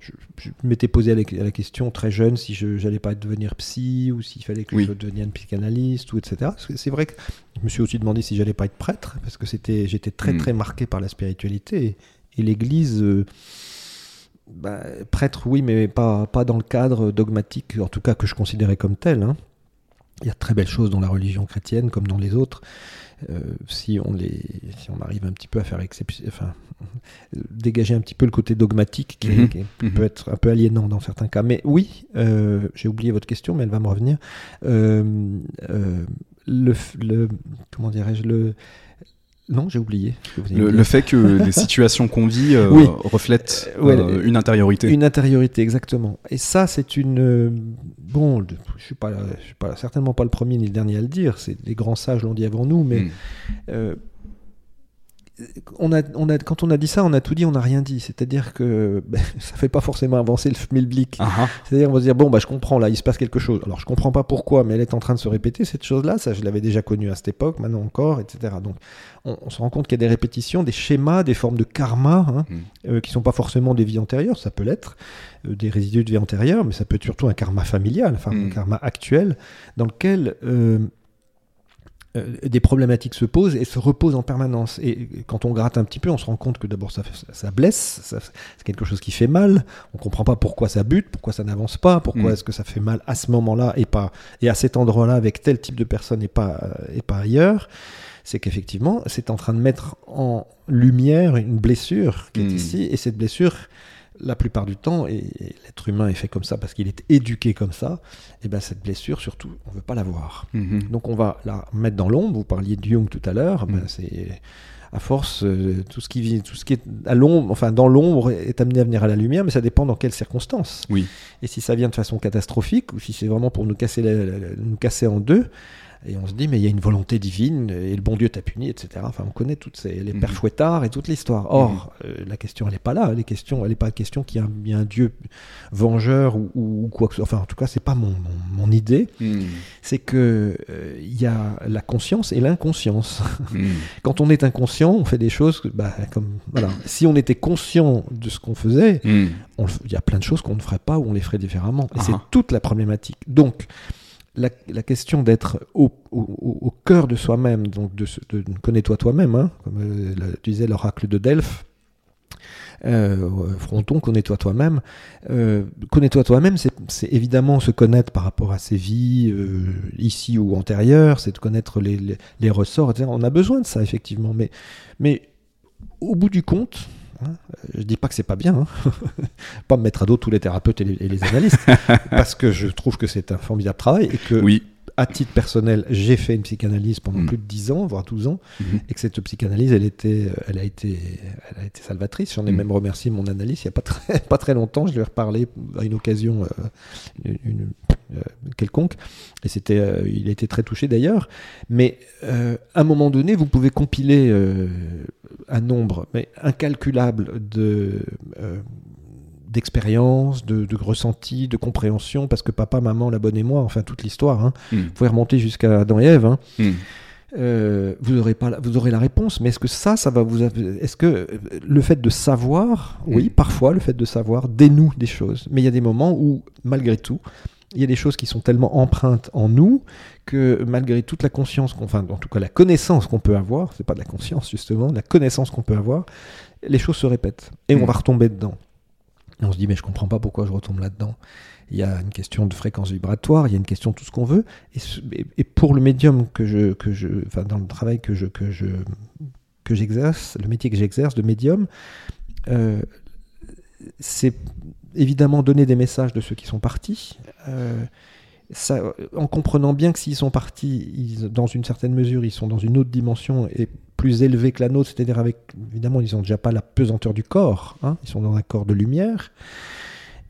je, je m'étais posé la, la question très jeune si je n'allais pas devenir psy ou s'il fallait que Oui. je devienne psychanalyste ou etc. C'est vrai que je me suis aussi demandé si j'allais pas être prêtre parce que c'était j'étais très Mm. très marqué par la spiritualité et, et l'Église. euh, bah, prêtre, oui, mais pas, pas dans le cadre dogmatique, en tout cas que je considérais comme tel. hein. Il y a de très belles choses dans la religion chrétienne comme dans les autres. Euh, si, on les, si on arrive un petit peu à faire exception, enfin, dégager un petit peu le côté dogmatique qui, Mhm. qui Mhm. peut être un peu aliénant dans certains cas. Mais oui, euh, j'ai oublié votre question, mais elle va me revenir. Euh, le, comment dirais-je le non, j'ai oublié. Le, fait que les (laughs) situations qu'on vit euh, Oui. reflètent Euh, ouais, euh, une intériorité. Une intériorité, exactement. Et ça, c'est une. Bon, je suis pas, je suis pas certainement pas le premier ni le dernier à le dire. C'est les grands sages l'ont dit avant nous, mais Mm. euh, on a, on a, quand on a dit ça, on a tout dit, on n'a rien dit. C'est-à-dire que (laughs) ben, ça fait pas forcément avancer le schmilblick. Ah, ah. C'est-à-dire, on va se dire, bon, bah, je comprends, là, il se passe quelque chose. Alors, je comprends pas pourquoi, mais elle est en train de se répéter, cette chose-là. Ça, je l'avais déjà connue à cette époque, maintenant encore, etc. Donc, on, on se rend compte qu'il y a des répétitions, des schémas, des formes de karma, hein, Mm. euh, qui sont pas forcément des vies antérieures, ça peut l'être, euh, des résidus de vie antérieure, mais ça peut être surtout un karma familial, enfin, un Mm. karma actuel, dans lequel. euh, euh, des problématiques se posent et se reposent en permanence. Et quand on gratte un petit peu, on se rend compte que d'abord ça, ça, blesse, ça- c'est quelque chose qui fait mal. On comprend pas pourquoi ça bute, pourquoi ça n'avance pas, pourquoi Mm. est-ce que ça fait mal à ce moment-là et pas et à cet endroit-là avec tel type de personne et pas euh, et pas ailleurs. C'est qu'effectivement, c'est en train de mettre en lumière une blessure qui est Mm. ici et cette blessure. La plupart du temps, et, et l'être humain est fait comme ça parce qu'il est éduqué comme ça, et ben cette blessure, surtout, on veut pas la voir. Mhm. Donc on va la mettre dans l'ombre. Vous parliez de Jung tout à l'heure. Ben, Mm. c'est à force euh, tout ce qui vit, tout ce qui est à l'ombre, enfin dans l'ombre est amené à venir à la lumière, mais ça dépend dans quelles circonstances. Oui. Et si ça vient de façon catastrophique ou si c'est vraiment pour nous casser, la- la- la- nous casser en deux. Et on se dit, mais il y a une volonté divine, et le bon Dieu t'a puni, etc. Enfin, on connaît toutes ces, les Mhm. pères fouettards et toute l'histoire. Or, euh, la question, elle n'est pas là. Les questions, elle n'est pas question qu'il y a un, un Dieu vengeur ou, quoi que ce soit. Enfin, en tout cas, c'est pas mon, mon- mon idée Mm. c'est que euh, il y a la conscience et l'inconscience. (laughs) Quand on est inconscient, on fait des choses bah, comme voilà. Si on était conscient de ce qu'on faisait, il y a plein de choses qu'on ne ferait pas ou on les ferait différemment. Et Ah c'est ah. toute la problématique. Donc la, question d'être au, cœur de soi-même, donc de, de, de connais-toi toi-même, hein, comme euh, disait l'oracle de Delphes. Euh, fronton, connais-toi toi-même. Euh, connais-toi toi-même, c'est évidemment se connaître par rapport à ses vies, ici ou antérieures, c'est de connaître les ressorts, etc. On a besoin de ça, effectivement. Mais, mais au bout du compte, hein, je dis pas que c'est pas bien, hein, (laughs) pas me mettre à dos tous les thérapeutes et les, et les analystes, (laughs) parce que je trouve que c'est un formidable travail et que Oui. À titre personnel, j'ai fait une psychanalyse pendant Mm. plus de 10 ans, voire 12 ans, Mhm. et que cette psychanalyse, elle, était, euh, elle, a, été, elle a été salvatrice. J'en ai Mm. même remercié mon analyste il n'y a pas très, (laughs) pas très longtemps. Je lui ai reparlé à une occasion euh, une- euh, quelconque, et c'était, euh, il a été très touché d'ailleurs. Mais à un moment donné, vous pouvez compiler un nombre mais incalculable de... d'expériences, de, de ressentis, de compréhension, parce que papa, maman, la bonne et moi, enfin toute l'histoire, hein, Mm. vous pouvez remonter jusqu'à Adam et Ève, hein, Mm. euh, vous aurez pas, la- vous aurez la réponse. Mais est-ce que ça, ça va vous, est-ce que euh, le fait de savoir, oui, Mm. parfois le fait de savoir dénoue des choses, mais il y a des moments où, malgré tout, il y a des choses qui sont tellement empreintes en nous que malgré toute la conscience, enfin, en tout cas la connaissance qu'on peut avoir, c'est pas de la conscience justement, la connaissance qu'on peut avoir, les choses se répètent et on va retomber dedans. On se dit mais je comprends pas pourquoi je retombe là-dedans. Il y a une question de fréquence vibratoire, il y a une question de tout ce qu'on veut. Et pour le médium que je, que je, enfin dans le travail que je, que je, que j'exerce, le métier que j'exerce de médium, euh, c'est évidemment donner des messages de ceux qui sont partis. euh, ça, en comprenant bien que s'ils sont partis, ils- dans une certaine mesure, ils sont dans une autre dimension et plus élevée que la nôtre, c'est-à-dire avec, évidemment, ils n'ont déjà pas la pesanteur du corps, hein, ils sont dans un corps de lumière.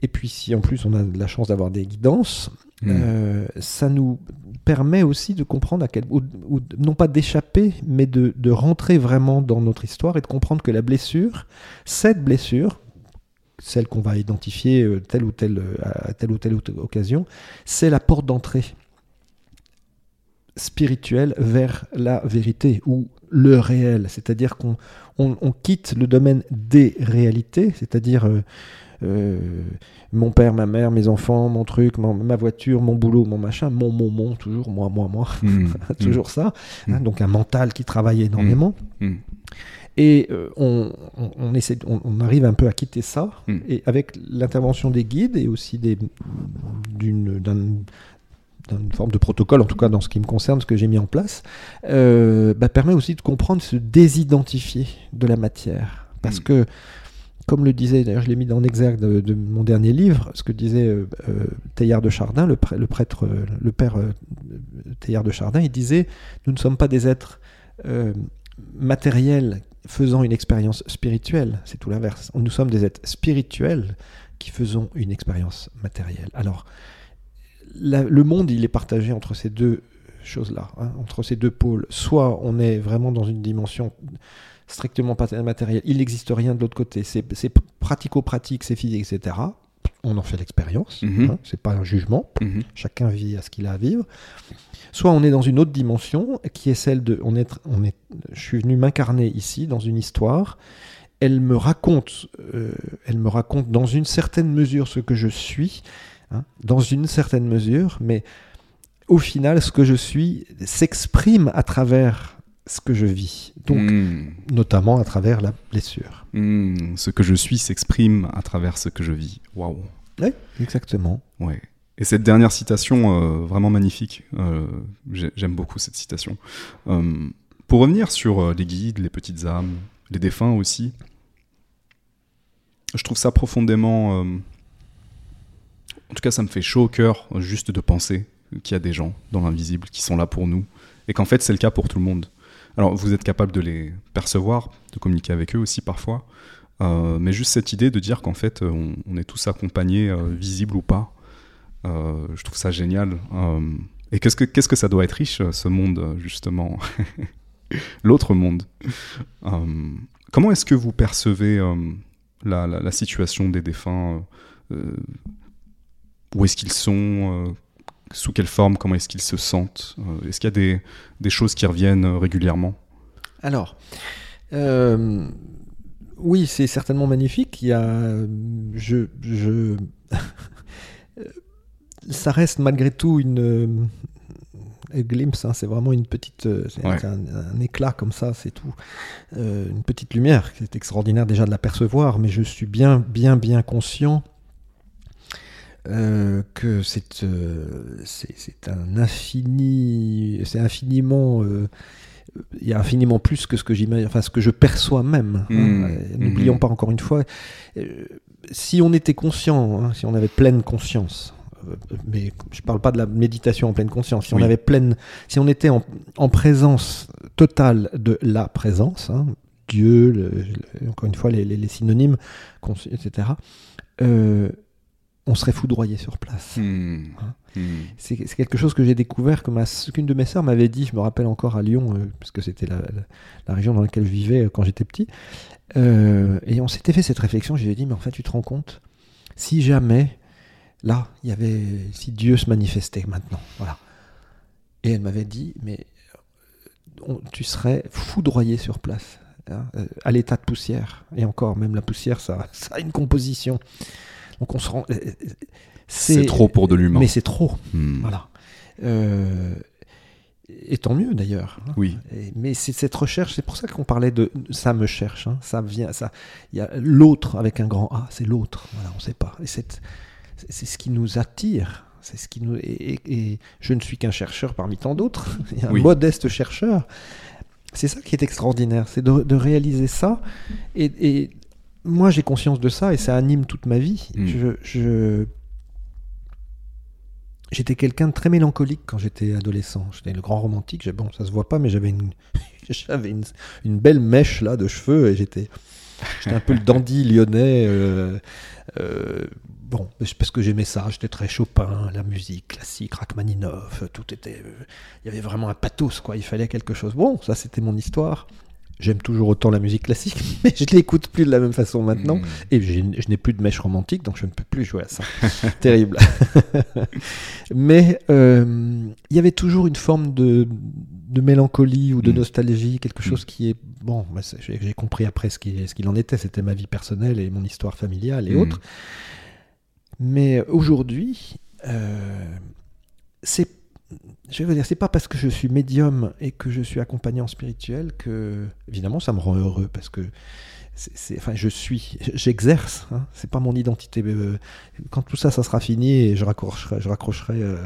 Et puis si en plus on a de la chance d'avoir des guidances, Mm. euh, ça nous permet aussi de comprendre à quel, ou, ou non pas d'échapper, mais de, de rentrer vraiment dans notre histoire et de comprendre que la blessure, cette blessure, celle qu'on va identifier euh, telle ou telle, euh, à telle ou telle occasion, c'est la porte d'entrée spirituelle vers la vérité ou le réel. C'est-à-dire qu'on on- on quitte le domaine des réalités, c'est-à-dire euh, euh, mon père, ma mère, mes enfants, mon truc, mon- ma voiture, mon boulot, mon machin, mon, mon, mon, toujours moi, moi, moi, Mm. (laughs) toujours ça. hein, Mm. donc un mental qui travaille énormément. Et euh, on, on- on essaie, on, on arrive un peu à quitter ça. Mm. Et avec l'intervention des guides et aussi d'une, d'un- d'une forme de protocole, en tout cas dans ce qui me concerne, ce que j'ai mis en place, euh, bah, permet aussi de comprendre, se désidentifier de la matière. Parce Mm. que, comme le disait, d'ailleurs je l'ai mis dans l'exergue de, de mon dernier livre, ce que disait euh, euh, Teilhard de Chardin, le, prê- le prêtre, le père euh, Teilhard de Chardin, il disait, nous ne sommes pas des êtres matériels faisant une expérience spirituelle, c'est tout l'inverse. Nous sommes des êtres spirituels qui faisons une expérience matérielle. Alors, la- le monde, il est partagé entre ces deux choses-là, hein, entre ces deux pôles. Soit on est vraiment dans une dimension strictement matérielle, il n'existe rien de l'autre côté, c'est pratico-pratique, c'est physique, etc. On en fait l'expérience, Mhm. hein, c'est pas un jugement, Mhm. chacun vit à ce qu'il a à vivre. Soit on est dans une autre dimension qui est celle de on est, on est, je suis venu m'incarner ici dans une histoire. Elle me raconte, euh, elle me raconte dans une certaine mesure ce que je suis, hein, dans une certaine mesure, mais au final, ce que je suis s'exprime à travers ce que je vis, donc Mm. notamment à travers la blessure. Mm. Ce que je suis s'exprime à travers ce que je vis. Waouh. Oui, exactement. Ouais. Et cette dernière citation, euh, vraiment magnifique, euh, j'ai- j'aime beaucoup cette citation. Euh, pour revenir sur les guides, les petites âmes, les défunts aussi, je trouve ça profondément... en tout cas, ça me fait chaud au cœur juste de penser qu'il y a des gens dans l'invisible qui sont là pour nous, et qu'en fait c'est le cas pour tout le monde. Alors vous êtes capable de les percevoir, de communiquer avec eux aussi parfois, mais juste cette idée de dire qu'en fait on, est tous accompagnés, visibles ou pas, je trouve ça génial. Euh, et qu'est-ce que, que ça doit être riche, euh, ce monde, euh, justement (laughs) L'autre monde. Euh, comment est-ce que vous percevez euh, la, la- situation des défunts euh, euh, Où est-ce qu'ils sont euh, Sous quelle forme Comment est-ce qu'ils se sentent Euh, Est-ce qu'il y a des, des choses qui reviennent euh, régulièrement? Alors, euh, oui, c'est certainement magnifique. Il y a, je, je, (laughs) ça reste malgré tout une, euh, glimpse. hein, c'est vraiment une petite, euh, Ouais. un, un éclat comme ça, c'est tout. Euh, une petite lumière. C'est extraordinaire déjà de l'apercevoir, mais je suis bien, bien, bien conscient. euh, que c'est euh, un infini c'est infiniment il y a infiniment plus que ce que j'imagine, enfin ce que je perçois même. hein. Mmh, Euh, N'oublions mmh. pas encore une fois, si on était conscient, hein, si on avait pleine conscience, mais je parle pas de la méditation en pleine conscience. Si on avait pleine, si on était en, présence totale de la présence, hein, Dieu, encore une fois les, synonymes, etc. Euh, on serait foudroyé sur place. Hmm. Hein. Hmm. C'est quelque chose que j'ai découvert que qu'une de mes sœurs m'avait dit, je me rappelle encore à Lyon, euh, parce que c'était la, région dans laquelle je vivais quand j'étais petit. et on s'était fait cette réflexion, j'ai dit, mais en fait, tu te rends compte, si jamais Là, il y avait si Dieu se manifestait maintenant, voilà. Et elle m'avait dit, mais euh, tu serais foudroyé sur place, hein, euh, à l'état de poussière. Et encore, même la poussière, ça, (laughs) ça a une composition. Donc on se rend. Euh, c'est trop pour de l'humain. Mais c'est trop, hmm. voilà. et tant mieux d'ailleurs. Hein. Oui. mais c'est cette recherche, c'est pour ça qu'on parlait de ça me cherche. Hein. ça vient, ça. Il y a l'autre avec un grand A, c'est l'autre. Voilà, on ne sait pas. Et cette, c'est ce qui nous attire. C'est ce qui nous et, je ne suis qu'un chercheur parmi tant d'autres, (laughs) un modeste chercheur. C'est ça qui est extraordinaire, c'est de, réaliser ça. Et, moi, j'ai conscience de ça et ça anime toute ma vie. Hmm. Je, j'étais quelqu'un de très mélancolique quand j'étais adolescent. J'étais le grand romantique. Bon, ça se voit pas, mais j'avais une, (laughs) j'avais une, belle mèche là de cheveux et j'étais, j'étais un peu le dandy lyonnais. Euh, euh, bon, parce que j'aimais ça, j'étais très Chopin, la musique classique, Rachmaninoff, tout était. Il y avait vraiment un pathos, quoi, il fallait quelque chose. Bon, ça c'était mon histoire. J'aime toujours autant la musique classique, (laughs) mais je ne l'écoute plus de la même façon maintenant. Hmm. Et je n'ai plus de mèche romantique, donc je ne peux plus jouer à ça. (laughs) Terrible. (laughs) mais euh, il y avait toujours une forme de, mélancolie ou de hmm. nostalgie, quelque hmm. chose qui est... Bon, bah, j'ai compris après ce qu'il en était. C'était ma vie personnelle et mon histoire familiale et autres. Mais aujourd'hui, euh, c'est, je vous dire, c'est pas parce que je suis médium et que je suis accompagnant spirituel que, évidemment, ça me rend heureux parce que c'est, enfin, je suis, j'exerce. Hein, c'est pas mon identité. Euh, quand tout ça, ça sera fini et je raccrocherai, je raccrocherai euh,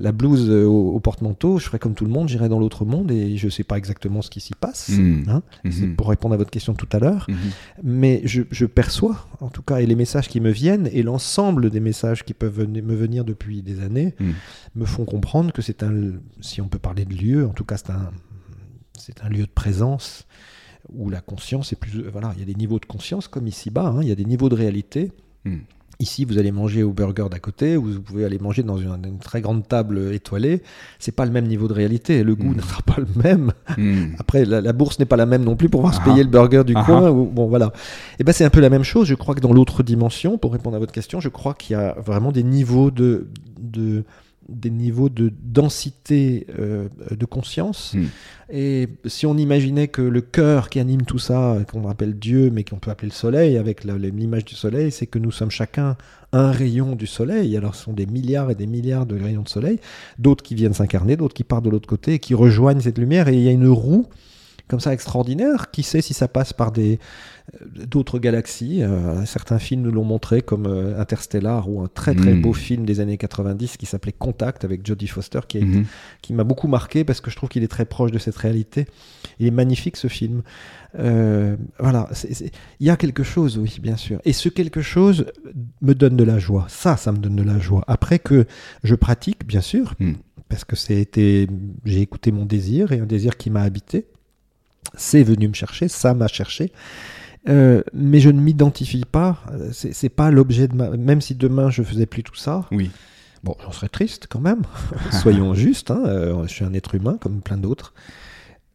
la blouse euh, au, porte-manteau, je ferai comme tout le monde, j'irai dans l'autre monde et je ne sais pas exactement ce qui s'y passe. Hmm. Hein. Hmm. C'est pour répondre à votre question tout à l'heure. Hmm. Mais je, perçois, en tout cas, et les messages qui me viennent et l'ensemble des messages qui peuvent me venir depuis des années me font comprendre que c'est un, si on peut parler de lieu, en tout cas, c'est un, c'est un lieu de présence où la conscience est plus. Voilà, il y a des niveaux de conscience comme ici-bas, hein. il y a des niveaux de réalité. Ici, vous allez manger au burger d'à côté, ou vous pouvez aller manger dans une, très grande table étoilée. C'est pas le même niveau de réalité. Le goût hmm. ne sera pas le même. Hmm. Après, la, bourse n'est pas la même non plus pour pouvoir se payer le burger du coin. Ou, bon, voilà. Et ben, c'est un peu la même chose. Je crois que dans l'autre dimension, pour répondre à votre question, je crois qu'il y a vraiment des niveaux de, de des niveaux de densité euh, de conscience. Hmm. Et si on imaginait que le cœur qui anime tout ça, qu'on appelle Dieu, mais qu'on peut appeler le soleil, avec l'image du soleil, c'est que nous sommes chacun un rayon du soleil. Alors ce sont des milliards et des milliards de rayons de soleil, d'autres qui viennent s'incarner, d'autres qui partent de l'autre côté et qui rejoignent cette lumière. Et il y a une roue comme ça extraordinaire. Qui sait si ça passe par des d'autres galaxies. Euh, certains films nous l'ont montré, comme euh, Interstellar ou un très très hmm. beau film des années 90 qui s'appelait Contact avec Jodie Foster, qui, hmm. qui m'a beaucoup marqué parce que je trouve qu'il est très proche de cette réalité. Il est magnifique ce film. voilà, il y a quelque chose, oui, bien sûr. Et ce quelque chose me donne de la joie. Ça, ça me donne de la joie. Après que je pratique, bien sûr, hmm. parce que c'était, j'ai écouté mon désir et un désir qui m'a habité c'est venu me chercher, ça m'a cherché. Euh, mais je ne m'identifie pas. C'est pas l'objet de ma. Même si demain je faisais plus tout ça. Oui. Bon, j'en serais triste quand même. (laughs) Soyons justes. Hein. Euh, je suis un être humain comme plein d'autres.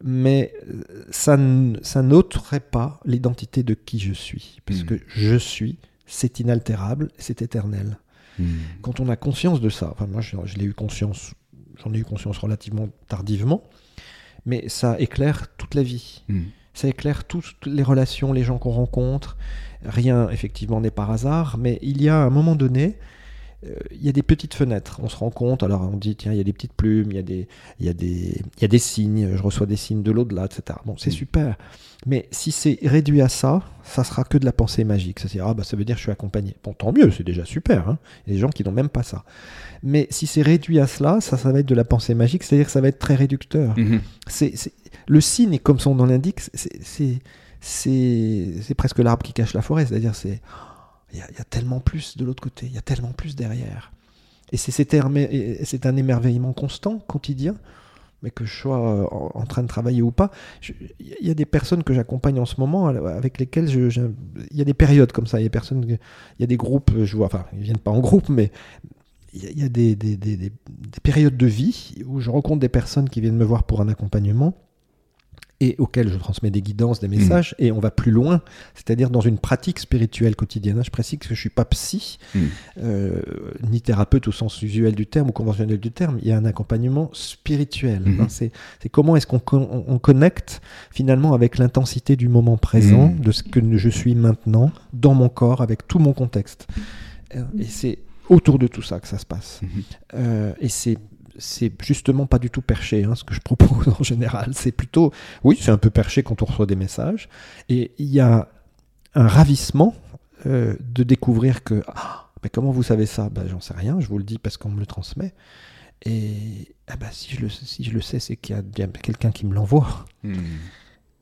Mais euh, ça, ça n'ôterait pas l'identité de qui je suis. Parce hmm. que je suis, c'est inaltérable, c'est éternel. Hmm. Quand on a conscience de ça, enfin moi je, je l'ai eu conscience, j'en ai eu conscience relativement tardivement, mais ça éclaire toute la vie. Hmm. Ça éclaire toutes les relations, les gens qu'on rencontre. Rien, effectivement, n'est par hasard, mais il y a un moment donné, euh, il y a des petites fenêtres. On se rend compte, alors on dit, tiens, il y a des petites plumes, il y a des, il y a des, il y a des signes, je reçois des signes de l'au-delà, etc. Bon, c'est hmm. super. Mais si c'est réduit à ça, ça sera que de la pensée magique. Ça, ah, bah, ça veut dire que je suis accompagné. Bon, tant mieux, c'est déjà super. Hein. Il y a des gens qui n'ont même pas ça. Mais si c'est réduit à cela, ça, ça va être de la pensée magique, c'est-à-dire que ça va être très réducteur. Mhm. C'est, le signe, comme son nom l'indique, c'est, presque l'arbre qui cache la forêt. C'est-à-dire, c'est il y, a tellement plus de l'autre côté, il y a tellement plus derrière. Et c'est un émerveillement constant, quotidien, mais que je sois euh, en, train de travailler ou pas. Il y a des personnes que j'accompagne en ce moment euh, avec lesquelles il y a des périodes comme ça. Il y a, des groupes, je vois, enfin, ils viennent pas en groupe, mais il y a, des- des périodes de vie où je rencontre des personnes qui viennent me voir pour un accompagnement et auxquelles je transmets des guidances, des messages, et on va plus loin, c'est-à-dire dans une pratique spirituelle quotidienne. hein. Je précise que je suis pas psy, Mm. euh, ni thérapeute au sens usuel du terme ou conventionnel du terme. Il y a un accompagnement spirituel. Mhm. hein. C'est comment est-ce qu'on con- on- on connecte finalement avec l'intensité du moment présent, Mhm. de ce que je suis maintenant, dans mon corps, avec tout mon contexte. Euh, Et c'est autour de tout ça que ça se passe. Mhm. Euh, et c'est c'est justement pas du tout perché, hein, ce que je propose (laughs) en général. C'est plutôt, oui, c'est un peu perché quand on reçoit des messages. Et il y a un ravissement euh, de découvrir que, ah, mais comment vous savez ça? Ben, J'en sais rien, je vous le dis parce qu'on me le transmet. Et ah ben, si, je le, si je le sais, c'est qu'il y a quelqu'un qui me l'envoie. Mm.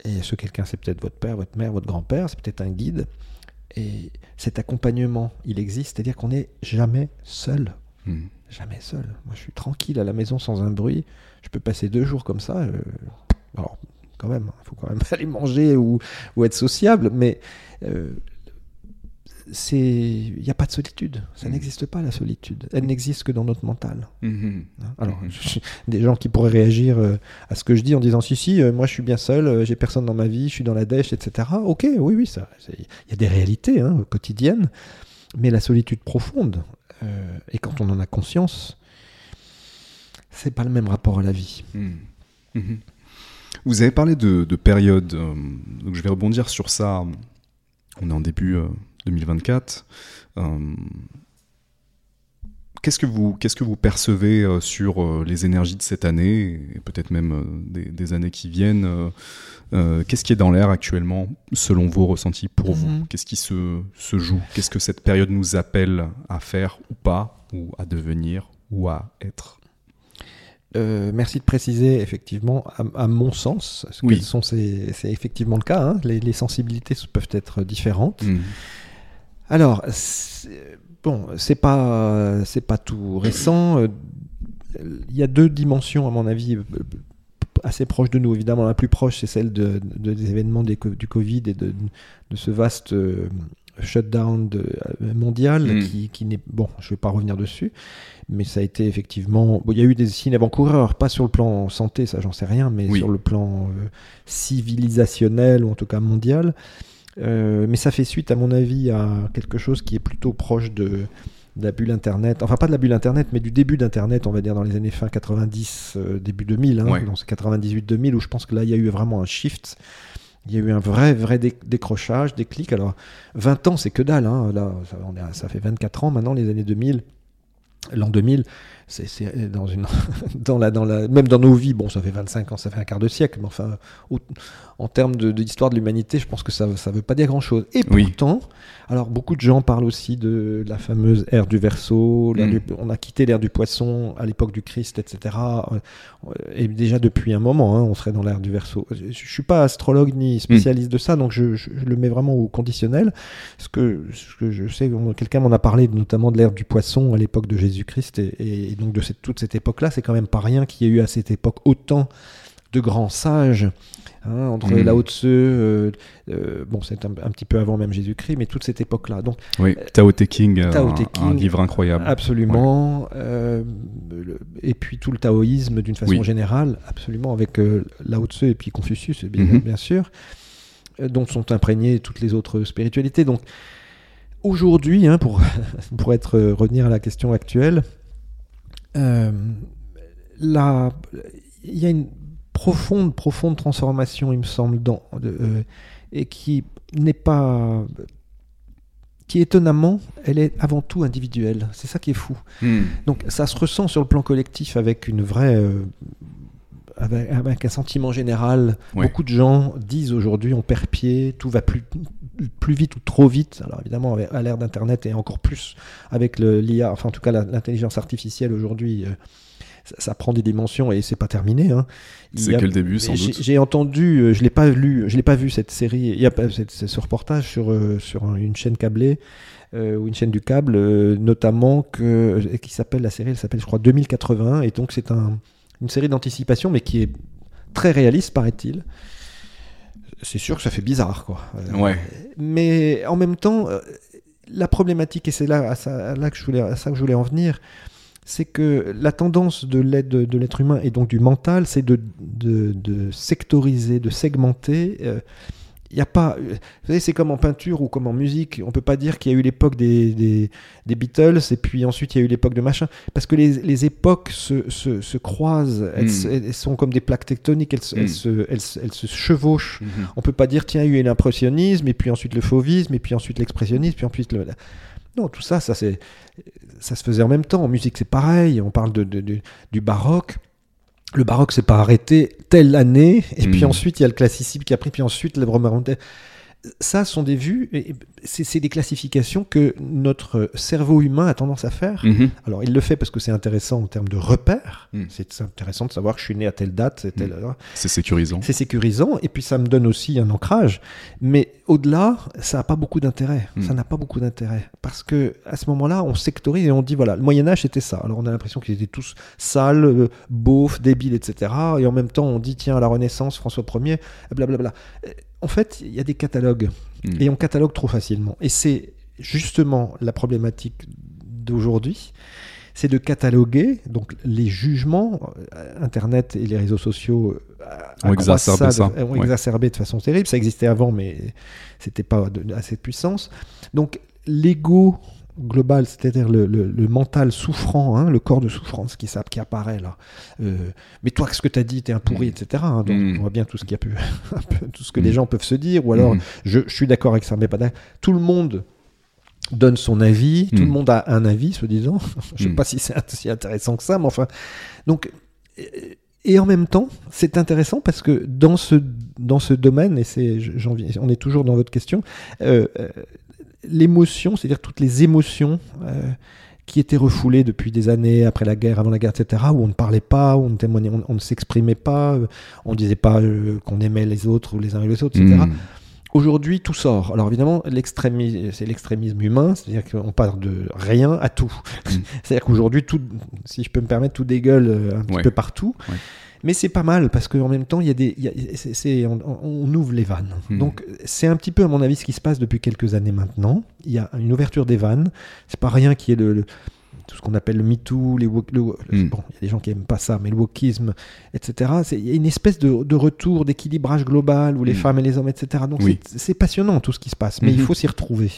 Et ce quelqu'un, c'est peut-être votre père, votre mère, votre grand-père, c'est peut-être un guide. Et cet accompagnement, il existe, c'est-à-dire qu'on n'est jamais seul. Mm. Jamais seul. Moi, je suis tranquille à la maison sans un bruit. Je peux passer deux jours comme ça. euh, Alors, quand même, il faut quand même (laughs) aller manger ou, ou être sociable, mais euh, c'est, il n'y a pas de solitude. Ça Mhm. n'existe pas la solitude. Elle n'existe que dans notre mental. Mhm. hein. Alors, Mhm. je- des gens qui pourraient réagir euh, à ce que je dis en disant si si, euh, moi je suis bien seul, j'ai personne dans ma vie, je suis dans la dèche, etc. Ok, oui oui, ça, il y a des réalités hein, quotidiennes, mais la solitude profonde. Euh, et quand on en a conscience, c'est pas le même rapport à la vie. Mhm. Mhm. Vous avez parlé de, de période, euh, donc je vais rebondir sur ça. On est en début euh, 2024. Qu'est-ce que vous, qu'est-ce que vous percevez euh, sur euh, les énergies de cette année et peut-être même euh, des, des années qui viennent euh, euh, Qu'est-ce qui est dans l'air actuellement, selon vos ressentis pour vous Mhm. Qu'est-ce qui se, se joue Qu'est-ce que cette période nous appelle à faire ou pas, ou à devenir, ou à être Euh, merci de préciser, effectivement, à, à mon sens, ce Oui. sont ces- c'est effectivement le cas. hein. Les, les sensibilités peuvent être différentes. Mhm. Alors, c'est- bon, c'est pas, c'est pas tout récent. Euh, Il y a deux dimensions, à mon avis, euh, assez proches de nous. Évidemment, la plus proche, c'est celle de, de- des événements des du Covid et de, de ce vaste euh, shutdown mondial Mm. qui, qui n'est bon. Je vais pas revenir dessus, mais ça a été effectivement. Bon, il y a eu des signes avant-coureurs, pas sur le plan santé, ça j'en sais rien, mais Oui. sur le plan euh, civilisationnel ou en tout cas mondial. Euh, mais ça fait suite, à mon avis, à quelque chose qui est plutôt proche de, de la bulle Internet. Enfin, pas de la bulle Internet, mais du début d'Internet, on va dire dans les années fin 90, euh, début 2000, hein, Ouais. dans ces 98-2000, où je pense que là, il y a eu vraiment un shift. Il y a eu un vrai, vrai dé- décrochage, déclic. Alors, 20 ans, c'est que dalle. hein. Là, ça, on est à- ça fait 24 ans maintenant, les années 2000. L'an 2000, c'est c'est dans une, (laughs) dans la, dans la, même dans nos vies, bon, ça fait 25 ans, ça fait un quart de siècle, mais enfin, au- en termes de, de l'humanité, je pense que ça ne veut pas dire grand-chose. Et Oui. pourtant, alors beaucoup de gens parlent aussi de la fameuse ère du Verseau, l'ère Mm. du- on a quitté l'ère du poisson à l'époque du Christ, etc. Euh, Et déjà depuis un moment, hein, on serait dans l'ère du Verseau. Je ne suis pas astrologue ni spécialiste de ça, donc je, je- je le mets vraiment au conditionnel. Ce que, ce que je sais, quelqu'un m'en a parlé notamment de l'ère du poisson à l'époque de Jésus-Christ, et, et donc de cette, toute cette époque-là, c'est quand même pas rien qu'il y ait eu à cette époque autant de grands sages. hein, entre Mm. Lao Tse, euh, euh, bon, c'est un, un petit peu avant même Jésus-Christ, mais toute cette époque-là. Donc, Oui, Tao Te King, euh, Tao un- Te un, King, livre incroyable. Absolument. Euh, le- et puis tout le taoïsme d'une façon Oui. générale, absolument, avec euh, Lao Tse et puis Confucius, bien, Mhm. bien sûr, dont sont imprégnées toutes les autres spiritualités. Donc aujourd'hui, hein, pour, (laughs) pour être, revenir à la question actuelle, la- il y a une profonde, profonde transformation, il me semble, dans, euh, et qui n'est pas qui étonnamment, elle est avant tout individuelle. C'est ça qui est fou. Hmm. Donc ça se ressent sur le plan collectif avec une vraie, euh, avec, avec un sentiment général. Ouais. Beaucoup de gens disent aujourd'hui on perd pied, tout va plus plus vite ou trop vite. Alors évidemment à l'ère d'internet et encore plus avec l'IA, enfin en tout cas l'intelligence artificielle aujourd'hui. euh, ça, prend des dimensions et c'est pas terminé. Hein. C'est que le début, sans doute. J'ai entendu, euh, je l'ai pas lu, je l'ai pas vu cette série. Il y a ce reportage sur sur une chaîne câblée. ou une chaîne du câble, notamment que, qui s'appelle la série, elle s'appelle je crois 2080 et donc c'est un, une série d'anticipation mais qui est très réaliste paraît-il c'est sûr que ça fait bizarre, quoi. Euh, ouais. Mais en même temps, euh, la problématique, et c'est là, à ça, là que je voulais, à ça que je voulais en venir, c'est que la tendance de l'être de, l'être humain et donc du mental, c'est de, de, de, sectoriser, de segmenter. Euh, il y a pas. Vous savez, c'est comme en peinture ou comme en musique. On peut pas dire qu'il y a eu l'époque des, des, des, Beatles et puis ensuite il y a eu l'époque de machin. Parce que les, les époques se, se, se croisent. Elles, hmm. sont comme des plaques tectoniques. Elles, elles, hmm. se, elles, se, chevauchent. Hmm. On peut pas dire tiens, il y a eu l'impressionnisme et puis ensuite le fauvisme et puis ensuite l'expressionnisme puis ensuite le. Non, tout ça, ça, ça se faisait en même temps. En musique, c'est pareil. On parle de, de, du baroque le baroque s'est pas arrêté telle année, et puis hmm. ensuite il y a le classicisme qui a pris, puis ensuite le romantique ça sont des vues, c'est des classifications que notre cerveau humain a tendance à faire. Mhm. Alors il le fait parce que c'est intéressant en termes de repères. Mhm. C'est intéressant de savoir que je suis né à telle date, c'est mhm. C'est sécurisant. C'est sécurisant et puis ça me donne aussi un ancrage. Mais au-delà, ça n'a pas beaucoup d'intérêt. Ça n'a pas beaucoup d'intérêt parce que à ce moment-là, on sectorise et on dit voilà, le Moyen Âge c'était ça. Alors on a l'impression qu'ils étaient tous sales, euh, beaufs, débiles, etc. Et en même temps, on dit tiens à la Renaissance, François Ier, blablabla en fait, il y a des catalogues hmm. et on catalogue trop facilement. Et c'est justement la problématique d'aujourd'hui, c'est de cataloguer donc les jugements. Euh, Internet et les réseaux sociaux euh, ont exacerbé ça, ont exacerbé de façon terrible. Ça existait avant, mais c'était pas de, assez de puissance. Donc l'ego global, c'est-à-dire le, mental souffrant, hein, le corps de souffrance qui, qui apparaît là. Euh, mais toi, ce que tu as dit, tu es un pourri, mm. etc. Hein, donc mm. on voit bien tout ce, qu'il y a pu, (laughs) tout ce que les mm. gens peuvent se dire. Ou alors, je, suis d'accord avec ça, mais pas Tout le monde donne son avis, tout le monde a un avis, se disant. (laughs) je ne sais pas si c'est si intéressant que ça, mais enfin. Donc. Et en même temps, c'est intéressant parce que dans ce, dans ce domaine, et c'est, on est toujours dans votre question, euh, euh l'émotion, c'est-à-dire toutes les émotions euh, qui étaient refoulées depuis des années, après la guerre, avant la guerre, etc., où on ne parlait pas, où on, témoignait, on, ne s'exprimait pas, euh, on ne disait pas euh, qu'on aimait les autres ou les uns et les autres, etc. Hmm. Aujourd'hui, tout sort. Alors évidemment, c'est l'extrémisme humain, c'est-à-dire qu'on parle de rien à tout. Hmm. (laughs) c'est-à-dire qu'aujourd'hui, tout, si je peux me permettre, tout dégueule un petit peu partout. Mais c'est pas mal parce qu'en même temps, il y a des, on, ouvre les vannes. Hmm. Donc c'est un petit peu, à mon avis, ce qui se passe depuis quelques années maintenant. Il y a une ouverture des vannes. C'est pas rien qui est le, tout ce qu'on appelle le MeToo, les hmm. bon, il y a des gens qui aiment pas ça, mais le wokisme, etc. Il y a une espèce de, de retour, d'équilibrage global où les hmm. femmes et les hommes, etc. Donc c'est c'est tout ce qui se passe, mais il faut s'y retrouver.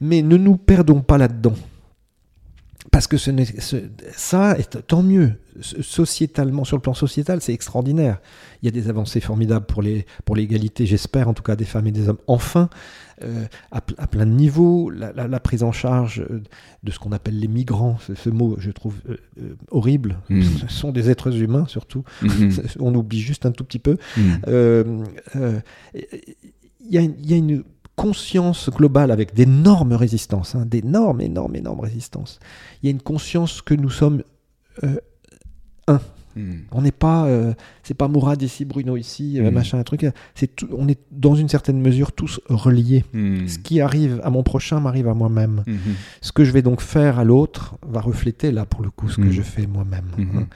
Mais ne nous perdons pas là-dedans parce que ce, ça, est, tant mieux. Sociétalement, sur le plan sociétal, c'est extraordinaire. Il y a des avancées formidables pour l'égalité, j'espère, en tout cas des femmes et des hommes. Enfin, euh, à, plein de niveaux, la, prise en charge euh, de ce qu'on appelle les migrants, ce, mot, je trouve euh, horrible. Mm. Ce sont des êtres humains, surtout. (laughs) Mm-hmm. On oublie juste un tout petit peu. Mm. Il y, y a une conscience globale avec d'énormes résistances, hein, d'énormes, énormes, énormes résistances. Il y a une conscience que nous sommes euh, un. Hmm. On n'est pas, euh, c'est pas Mourad ici, Bruno ici, euh, hmm. machin, un truc. C'est on est dans une certaine mesure tous reliés. Hmm. Ce qui arrive à mon prochain m'arrive à moi-même. Ce que je vais donc faire à l'autre va refléter là pour le coup ce que je fais moi-même. Hein.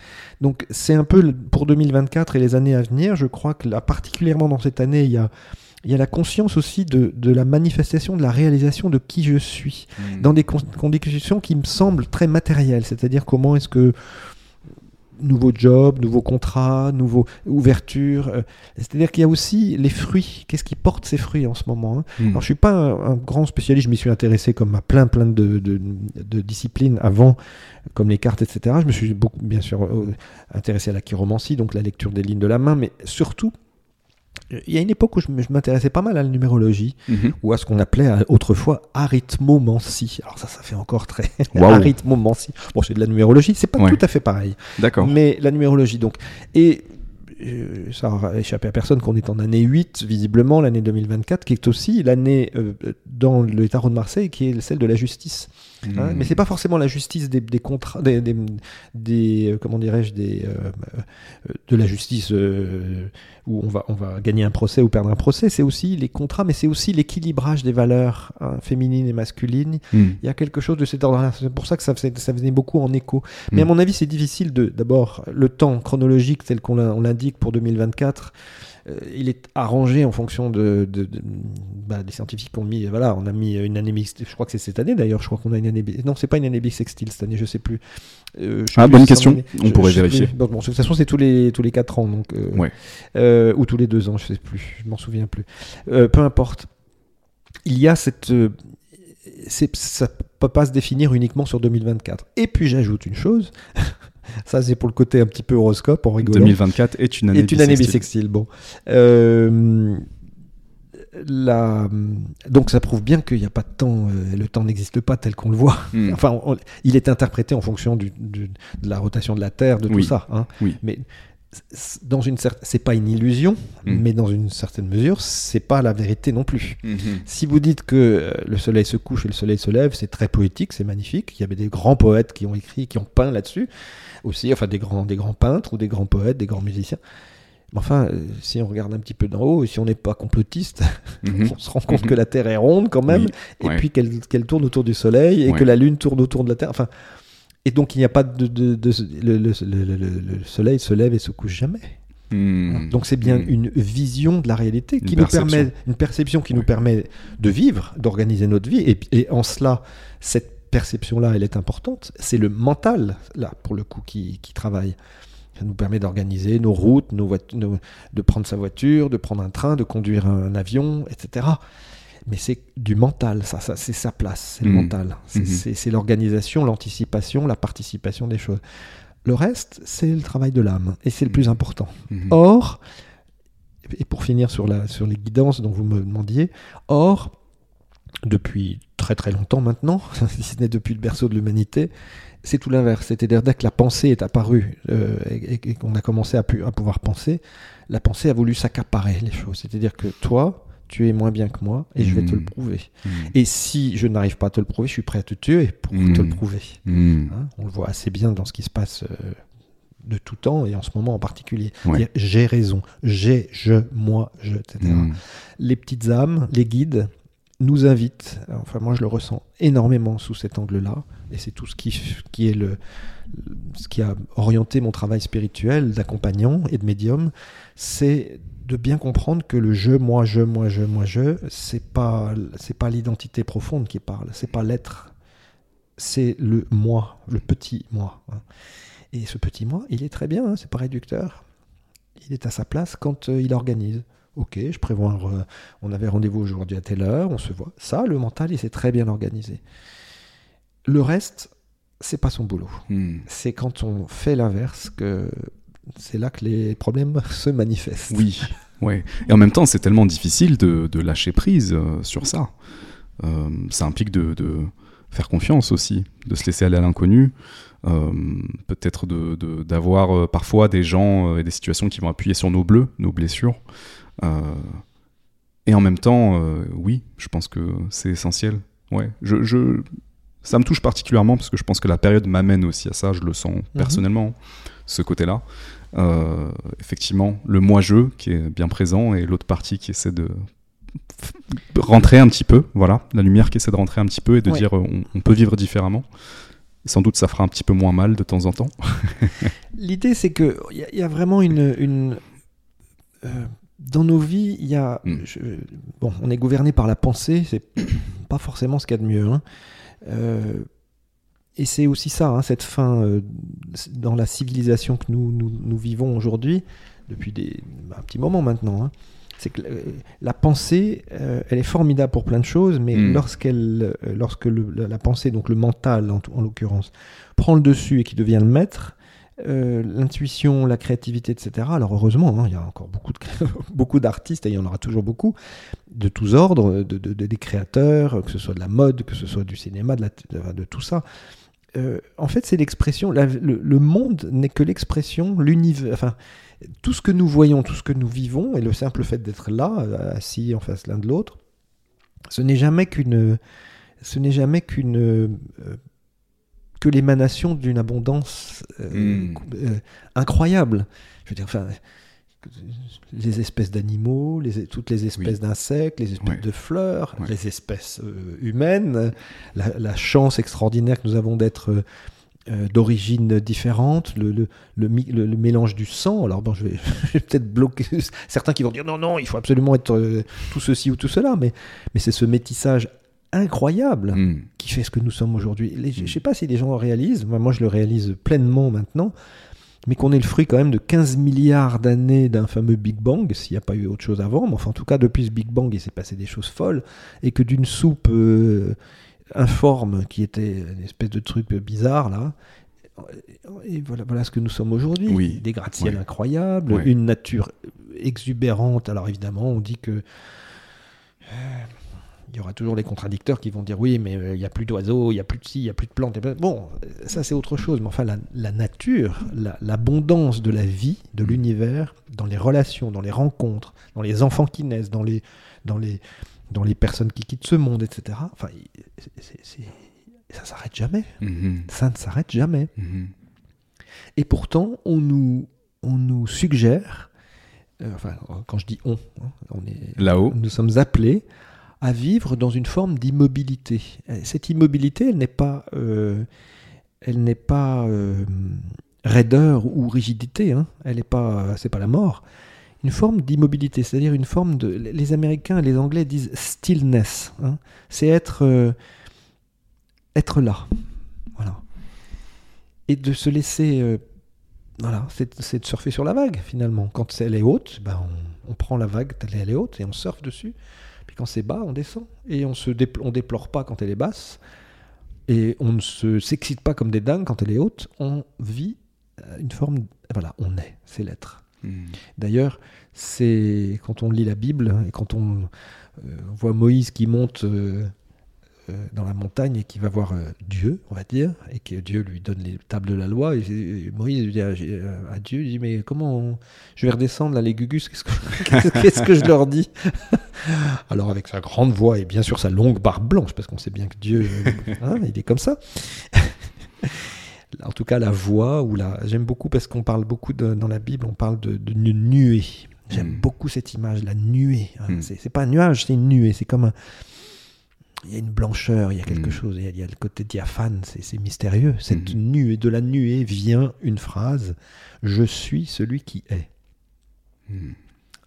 Donc c'est un peu pour 2024 et les années à venir. Je crois que là, particulièrement dans cette année, il y a il y a la conscience aussi de, la manifestation, de la réalisation de qui je suis, hmm. dans des conditions qui me semblent très matérielles, c'est-à-dire comment est-ce que nouveau job, nouveau contrat, nouveau ouverture. Euh, c'est-à-dire qu'il y a aussi les fruits. Qu'est-ce qui porte ces fruits en ce moment hein? Hmm. Alors je suis pas un, grand spécialiste, je m'y suis intéressé comme à plein plein de, de, disciplines avant, comme les cartes, etc. Je me suis beaucoup, bien sûr euh, intéressé à la chiromancie, donc la lecture des lignes de la main, mais surtout il y a une époque où je m'intéressais pas mal à la numérologie, mhm. ou à ce qu'on appelait euh, autrefois arithmomancie. Alors ça, ça fait encore très (laughs) arithmomancie. Bon, c'est de la numérologie, c'est pas tout à fait pareil. D'accord. Mais la numérologie, donc. Et euh, ça aura échappé à personne qu'on est en année 8, visiblement, l'année 2024, qui est aussi l'année euh, dans le tarot de Marseille, qui est celle de la justice. Hein, Hmm. mais c'est pas forcément la justice des, des contrats, des, des- des, euh, comment dirais-je, des euh, euh, de la justice euh, où on va on va gagner un procès ou perdre un procès. C'est aussi les contrats, mais c'est aussi l'équilibrage des valeurs hein, féminines et masculines. Hmm. Il y a quelque chose de cet ordre-là. C'est pour ça que ça, ça venait beaucoup en écho. Mais à Mm. mon avis, c'est difficile de d'abord le temps chronologique tel qu'on l'indique pour 2024. Euh, il est arrangé en fonction de, de- de- bah, des scientifiques ont mis voilà on a mis une année mixte je crois que c'est cette année d'ailleurs je crois qu'on a une année non c'est pas une année bissextile cette année je sais plus Euh, je sais Ah, plus bonne question. On je- pourrait je vérifier. plus. Bon, bon, de toute façon c'est tous les tous les quatre ans donc euh, Ouais. euh, ou tous les deux ans je sais plus je m'en souviens plus Euh, peu importe il y a cette euh, ça peut pas se définir uniquement sur 2024 et puis j'ajoute une chose (laughs) ça c'est pour le côté un petit peu horoscope en rigolant 2024 est une année est une année. Bon. Euh, la- donc ça prouve bien qu'il n'y a pas de temps, euh, le temps n'existe pas tel qu'on le voit. Hmm. Enfin, on- il est interprété en fonction du- du- de la rotation de la Terre, de tout ça. hein. Oui. Mais dans une c'est pas une illusion, Hmm. mais dans une certaine mesure, c'est pas la vérité non plus. Mhm. Si vous dites que euh, le soleil se couche et le soleil se lève, c'est très poétique, c'est magnifique. Il y avait des grands poètes qui ont écrit, qui ont peint là-dessus aussi, enfin des grands, des grands peintres ou des grands poètes, des grands musiciens. Mais enfin, euh, si on regarde un petit peu d'en haut, et si on n'est pas complotiste, Mhm. (laughs) on se rend compte que la Terre est ronde quand même, Oui, et ouais. puis qu'elle tourne autour du Soleil, et Ouais. que la Lune tourne autour de la Terre. Enfin, et donc il n'y a pas de, de- de- le, le- le- le- le Soleil se lève et se couche jamais. Hmm. Donc c'est bien Mm. une vision de la réalité Une nous perception. permet, une perception qui nous permet de vivre, d'organiser notre vie. Et, et en cela, cette perception-là, elle est importante. C'est le mental, là, pour le coup, qui, qui travaille. Ça nous permet d'organiser nos routes, nos nos- de prendre sa voiture, de prendre un train, de conduire un avion, etc. Mais c'est du mental, ça, ça c'est sa place, c'est le Mm. mental. C'est Mhm. c'est- l'organisation, l'anticipation, la participation des choses. Le reste, c'est le travail de l'âme, et c'est le plus important. Mhm. Or, et pour finir sur, la, sur les guidances dont vous me demandiez, or, depuis très très longtemps maintenant, (laughs) si ce n'est depuis le berceau de l'humanité, c'est tout l'inverse. C'est-à-dire dès que la pensée est apparue euh, et, et qu'on a commencé à, pu- à pouvoir penser, la pensée a voulu s'accaparer les choses. C'est-à-dire que toi, tu es moins bien que moi et je vais te le Mhm. prouver. Mhm. Et si je n'arrive pas à te le prouver, je suis prêt à te tuer pour te Mhm. le prouver. Hein, on le voit assez bien dans ce qui se passe euh, de tout temps et en ce moment en particulier. Ouais. J'ai raison, j'ai, je, moi, je, etc. Les petites âmes, les guides, nous invitent, enfin moi je le ressens énormément sous cet angle-là, et c'est tout ce qui, qui est le, ce qui a orienté mon travail spirituel d'accompagnant et de médium, c'est de bien comprendre que le je, moi, je, moi, je, moi, je, c'est pas, c'est pas l'identité profonde qui parle, c'est pas l'être, c'est le moi, le petit moi. hein. Et ce petit moi, il est très bien, hein, c'est pas réducteur. Il est à sa place quand euh, il organise. Ok, je prévois, un on avait rendez-vous aujourd'hui à telle heure, on se voit. Ça, le mental, il s'est très bien organisé. Le reste, c'est pas son boulot. Hmm. C'est quand on fait l'inverse que c'est là que les problèmes (laughs) se manifestent. Oui, ouais. Et en même temps, c'est tellement difficile de, de lâcher prise euh, sur ça. Euh, ça implique de, de faire confiance aussi, de se laisser aller à l'inconnu. Euh, Peut-être d'avoir de, euh, parfois des gens et des situations qui vont appuyer sur nos bleus, nos blessures. Euh, et en même temps, euh, oui, je pense que c'est essentiel. Ouais, je, je, ça me touche particulièrement parce que je pense que la période m'amène aussi à ça, je le sens personnellement, ce côté-là. Euh, effectivement, le moi-je qui est bien présent et l'autre partie qui essaie de rentrer un petit peu, voilà, la lumière qui essaie de rentrer un petit peu et de Ouais. dire on, on peut vivre différemment. Sans doute ça fera un petit peu moins mal de temps en temps. (laughs) L'idée, c'est que il y, a- il y a vraiment une, une euh, dans nos vies, il y a Mm. je- bon, on est gouverné par la pensée, c'est (coughs) pas forcément ce qu'il y a de mieux. hein. Euh, et c'est aussi ça, hein, cette fin euh, dans la civilisation que nous, nous, nous vivons aujourd'hui, depuis des, un petit moment maintenant. hein. c'est que euh, la pensée, elle est formidable pour plein de choses, mais Mm. lorsqu'elle, lorsque le- la, la pensée, donc le mental en, en l'occurrence, prend le dessus et qui devient le maître, euh, l'intuition, la créativité, etc. Alors heureusement, hein, il y a encore beaucoup, de, (laughs) beaucoup d'artistes, et il y en aura toujours beaucoup, de tous ordres, de, de- de- des créateurs, que ce soit de la mode, que ce soit du cinéma, de, de, tout ça. Euh, en fait, c'est l'expression, le, le monde n'est que l'expression, l'univers, enfin, tout ce que nous voyons, tout ce que nous vivons, et le simple fait d'être là, euh, assis en face l'un de l'autre, ce n'est jamais qu'une ce n'est jamais qu'une euh, que l'émanation d'une abondance euh, Mm. euh, incroyable. Je veux dire, enfin, les espèces d'animaux, les- toutes les espèces d'insectes, les espèces Ouais. de fleurs, Ouais. les espèces euh, humaines, la, la chance extraordinaire que nous avons d'être d'origine différente, le, le, le, mi- le- le mélange du sang. Alors bon, (laughs) je vais, peut-être bloquer certains qui vont dire non, non, il faut absolument être tout ceci ou tout cela, mais, mais c'est ce métissage incroyable Mm. qui fait ce que nous sommes aujourd'hui. Je ne sais pas si les gens réalisent, moi, moi je le réalise pleinement maintenant, mais qu'on est le fruit quand même de 15 milliards d'années d'un fameux Big Bang, s'il n'y a pas eu autre chose avant, mais enfin en tout cas depuis ce Big Bang il s'est passé des choses folles, et que d'une soupe euh, informe qui était une espèce de truc bizarre là, et voilà, voilà ce que nous sommes aujourd'hui. Oui. Des gratte-ciels Ouais. incroyables, une nature exubérante. Alors évidemment, on dit que euh, il y aura toujours les contradicteurs qui vont dire oui, mais euh, il n'y a plus d'oiseaux, il n'y a plus de ci, il n'y a plus de plantes. Bon, euh, ça c'est autre chose, mais enfin la, la nature, la- l'abondance de la vie, de l'univers, dans les relations, dans les rencontres, dans les enfants qui naissent, dans les, dans les, dans les personnes qui quittent ce monde, etc. Enfin, ça s'arrête jamais. Mhm. Ça ne s'arrête jamais. Mhm. Et pourtant, on nous, on nous suggère, euh, enfin, quand je dis on, hein, on est, Là-haut. nous sommes appelés à vivre dans une forme d'immobilité. Et Cette immobilité, elle n'est pas, euh, elle n'est pas euh, raideur ou rigidité. Hein. Elle n'est pas, c'est pas la mort. Une forme d'immobilité, c'est-à-dire une forme de. Les Américains et les Anglais disent stillness. hein. C'est être, euh, être là, voilà, et de se laisser. euh, voilà, c'est de surfer sur la vague finalement. Quand elle est haute, ben on, prend la vague elle est haute et on surfe dessus. Quand c'est bas, on descend. Et on se dépl- on déplore pas quand elle est basse. Et on ne se- s'excite pas comme des dingues quand elle est haute. On vit euh, une forme. Voilà, on est, c'est l'être. Mhm. D'ailleurs, c'est quand on lit la Bible et quand on euh, voit Moïse qui monte euh, dans la montagne et qui va voir euh, Dieu, on va dire, et que Dieu lui donne les tables de la loi, et, Moïse dit à, à Dieu, il dit mais comment on- je vais redescendre là les gugus, qu'est-ce que, (laughs) qu'est-ce- que je leur dis? (laughs) Alors avec sa grande voix et bien sûr sa longue barbe blanche, parce qu'on sait bien que Dieu, euh, hein, il est comme ça. (laughs) en tout cas la voix ou la j'aime beaucoup parce qu'on parle beaucoup de- dans la Bible on parle de, de nu- nuée j'aime Mm. beaucoup cette image la nuée hein. Mm. c'est c'est pas un nuage c'est une nuée c'est comme un il y a une blancheur il y a quelque Mm. chose il y a, il y a le côté diaphane c'est mystérieux cette Mhm. nuée de la nuée vient une phrase je suis celui qui est Mhm.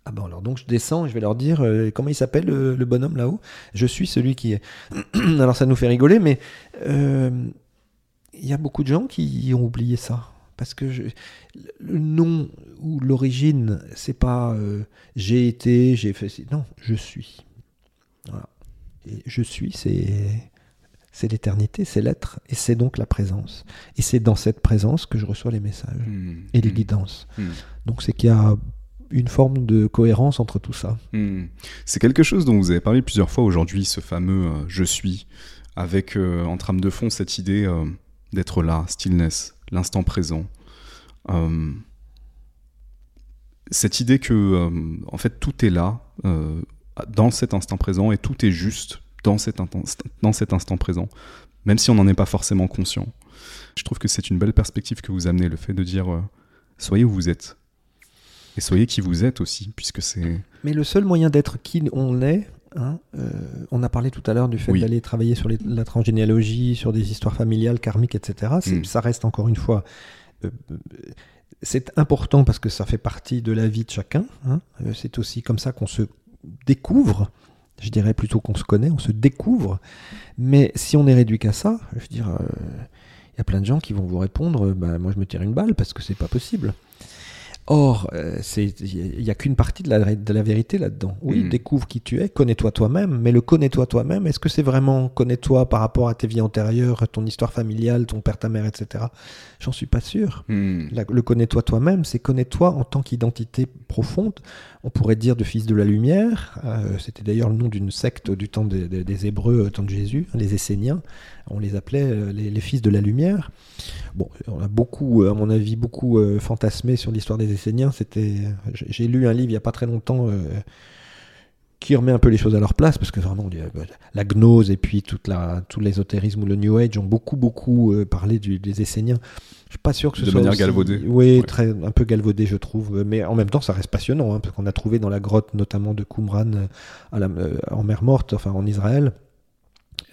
ah bon, alors donc je descends et je vais leur dire euh, comment il s'appelle le, le bonhomme là-haut? Je suis celui qui est. (clears throat) alors ça nous fait rigoler, mais euh, il y a beaucoup de gens qui ont oublié ça. Parce que je- le nom ou l'origine, c'est pas euh, j'ai été, j'ai fait. Non, je suis. Voilà. Et je suis, c'est. C'est l'éternité, c'est l'être, et c'est donc la présence. Et c'est dans cette présence que je reçois les messages Mhm. et les Mhm. guidances. Mhm. Donc c'est qu'il y a une forme de cohérence entre tout ça. Hmm. C'est quelque chose dont vous avez parlé plusieurs fois aujourd'hui, ce fameux euh, je suis, avec euh, en trame de fond cette idée euh, d'être là, stillness, l'instant présent. Cette idée que en fait tout est là dans cet instant présent et tout est juste dans cet, inten- dans cet instant présent, même si on n'en est pas forcément conscient. Je trouve que c'est une belle perspective que vous amenez, le fait de dire euh, soyez où vous êtes. Et soyez qui vous êtes aussi, puisque c'est. Mais le seul moyen d'être qui on est, hein, euh, on a parlé tout à l'heure du fait Oui. d'aller travailler sur les- la transgénéalogie, sur des histoires familiales, karmiques, etc. Mm. Ça reste encore une fois. euh, c'est important parce que ça fait partie de la vie de chacun. hein. C'est aussi comme ça qu'on se découvre. Je dirais plutôt qu'on se connaît, on se découvre. Mais si on est réduit qu'à ça, je veux dire, euh, il y a plein de gens qui vont vous répondre bah, Moi, je me tire une balle parce que c'est pas possible. Or, euh, il n'y a, qu'une partie de la, de la vérité là-dedans. Oui, Mhm. découvre qui tu es, connais-toi toi-même, mais le connais-toi toi-même, est-ce que c'est vraiment connais-toi par rapport à tes vies antérieures, ton histoire familiale, ton père, ta mère, etc. J'en suis pas sûr. La- le connais-toi toi-même, c'est connais-toi en tant qu'identité profonde. On pourrait dire de fils de la lumière. Euh, C'était d'ailleurs le nom d'une secte du temps des, des- des Hébreux, au temps de Jésus, hein, les Esséniens. On les appelait euh, les, les fils de la lumière. Bon, on a beaucoup, euh, à mon avis, beaucoup euh, fantasmé sur l'histoire des Esséniens. C'était, j'ai lu un livre il y a pas très longtemps. qui remet un peu les choses à leur place, parce que vraiment, la gnose et puis toute la, tout l'ésotérisme ou le New Age ont beaucoup, beaucoup parlé des Esséniens. Je suis pas sûr que ce de soit. manière galvaudée. Oui, très, un peu galvaudé, je trouve. Mais en même temps, ça reste passionnant, hein, parce qu'on a trouvé dans la grotte, notamment de Qumran, à la, en mer Morte, enfin en Israël,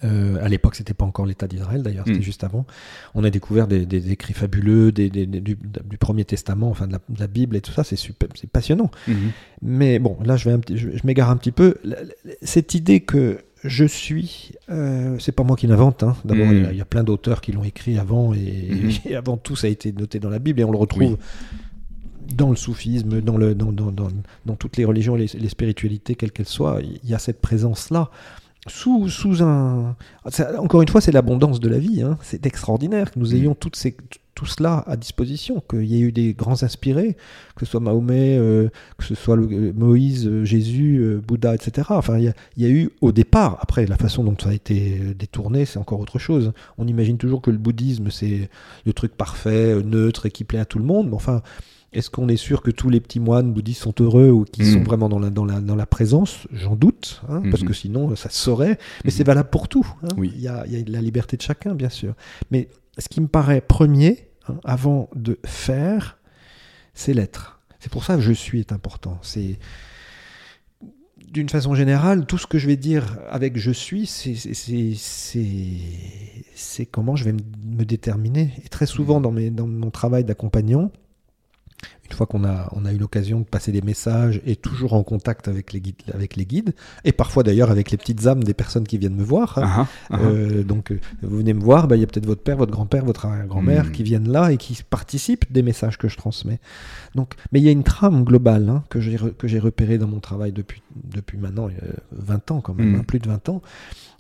euh, à l'époque, c'était pas encore l'État d'Israël, d'ailleurs, c'était Mm. juste avant. On a découvert des, des écrits fabuleux des, du, du Premier Testament, enfin de la, de la Bible et tout ça. C'est super, c'est passionnant. Mhm. Mais bon, là, je vais un petit- je, je m'égare un petit peu. Cette idée que je suis, euh, c'est pas moi qui l'invente. hein. D'abord, Mm. il y a- il y, a plein d'auteurs qui l'ont écrit avant, et, (laughs) et avant tout, ça a été noté dans la Bible, et on le retrouve dans le soufisme, dans, le, dans, dans, dans, dans toutes les religions, les, les spiritualités, quelles qu'elles soient. Il y a cette présence-là. Sous, sous un. ça- encore une fois, c'est l'abondance de la vie. hein. C'est extraordinaire que nous Mm. ayons toutes ces, tout cela à disposition, qu'il y ait eu des grands inspirés, que ce soit Mahomet, euh, que ce soit le- euh, Moïse, euh, Jésus, euh, Bouddha, etc. Enfin, il y, y a eu au départ, après la façon dont ça a été détourné, c'est encore autre chose. On imagine toujours que le bouddhisme, c'est le truc parfait, neutre et qui plaît à tout le monde. Mais enfin, est-ce qu'on est sûr que tous les petits moines bouddhistes sont heureux ou qui Mm. sont vraiment dans la, dans la, dans la présence? J'en doute, hein, parce Mhm. que sinon ça se saurait. Mais Mhm. c'est valable pour tout. hein. Oui. Il, y a, il y a la liberté de chacun, bien sûr. Mais ce qui me paraît premier, hein, avant de faire, c'est l'être. C'est pour ça que je suis est important. C'est d'une façon générale, tout ce que je vais dire avec je suis, c'est- comment je vais me- me déterminer. Et très souvent dans, mes, dans mon travail d'accompagnant, une fois qu'on a, on a eu l'occasion de passer des messages et toujours en contact avec les guides, avec les guides et parfois d'ailleurs avec les petites âmes des personnes qui viennent me voir. hein. Ah, ah, ah. Euh, donc, euh, vous venez me voir, bah, il y a peut-être votre père, votre grand-père, votre grand-mère Mhm. qui viennent là et qui participent des messages que je transmets. Donc, mais il y a une trame globale hein, que j'ai re- que j'ai repérée dans mon travail depuis, depuis maintenant euh, 20 ans, quand même, Mhm. hein, plus de 20 ans.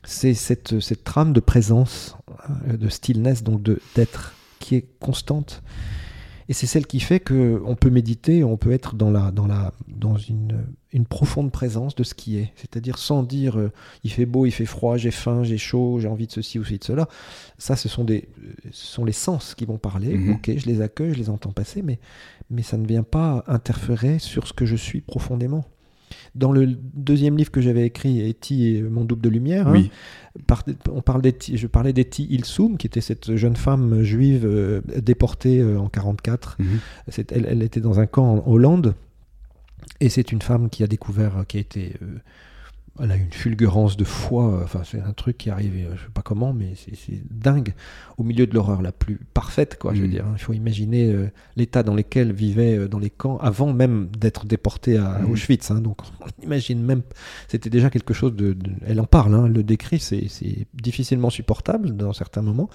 C'est cette, cette trame de présence, hein, de stillness, donc d'être, qui est constante. Et c'est celle qui fait que on peut méditer, on peut être dans, la, dans, la, dans une, une profonde présence de ce qui est. C'est-à-dire sans dire euh, il fait beau, il fait froid, j'ai faim, j'ai chaud, j'ai envie de ceci ou de cela. Ça, ce sont, des, ce sont les sens qui vont parler. Mhm. Ok, je les accueille, je les entends passer, mais, mais ça ne vient pas interférer sur ce que je suis profondément. Dans le deuxième livre que j'avais écrit, Eti et mon double de lumière, hein, oui. par- on parle d'Eti- je parlais d'Eti Ilsoum, qui était cette jeune femme juive euh, déportée euh, en 44 Mhm. c'est- Elle, elle était dans un camp en Hollande et c'est une femme qui a découvert, qui a été, euh, elle a une fulgurance de foi. Enfin, c'est un truc qui arrive, je sais pas comment, mais c'est dingue au milieu de l'horreur la plus parfaite, quoi. Je veux Mhm. dire, hein. il faut imaginer euh, l'état dans lequel vivaient euh, dans les camps avant même d'être déportés à Mhm. Auschwitz. hein. donc, on imagine même, c'était déjà quelque chose de. de- elle en parle, hein, elle le décrit, c'est difficilement supportable dans certains moments.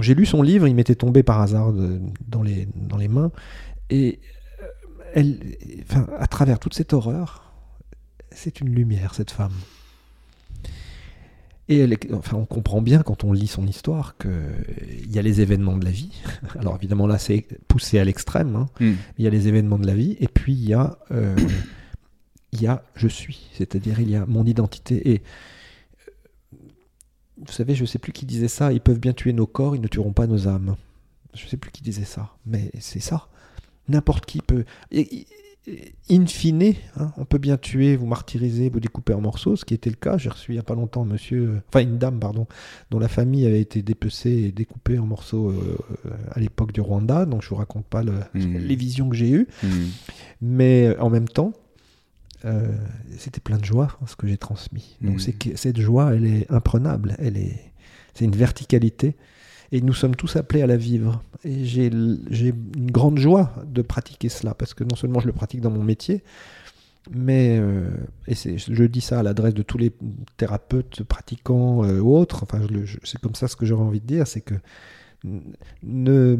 J'ai lu son livre, il m'était tombé par hasard de- dans, les, dans les mains. Et euh, elle, enfin, à travers toute cette horreur, c'est une lumière, cette femme. Et elle est- enfin, on comprend bien quand on lit son histoire qu'il y a les événements de la vie. (laughs) Alors évidemment là c'est poussé à l'extrême. hein. Mhm. Il y a les événements de la vie et puis il y a, euh, il y a je suis, c'est-à-dire il y a mon identité. Et euh, vous savez, je ne sais plus qui disait ça, ils peuvent bien tuer nos corps, ils ne tueront pas nos âmes. Je ne sais plus qui disait ça, mais c'est ça. N'importe qui peut. Et- in fine, hein, on peut bien tuer, vous martyriser, vous découper en morceaux, ce qui était le cas. J'ai reçu il n'y a pas longtemps monsieur, euh, enfin une dame, pardon, dont la famille avait été dépecée et découpée en morceaux euh, à l'époque du Rwanda. Donc je vous raconte pas le- Mhm. les visions que j'ai eues. Mhm. Mais euh, en même temps, euh, c'était plein de joie hein, ce que j'ai transmis. Donc Mhm. c'est que cette joie, elle est imprenable. Elle est, c'est une verticalité. Et nous sommes tous appelés à la vivre. Et j'ai, une grande joie de pratiquer cela, parce que non seulement je le pratique dans mon métier, mais, euh, et je dis ça à l'adresse de tous les thérapeutes, pratiquants euh, ou autres, enfin, c'est comme ça ce que j'aurais envie de dire, c'est que ne,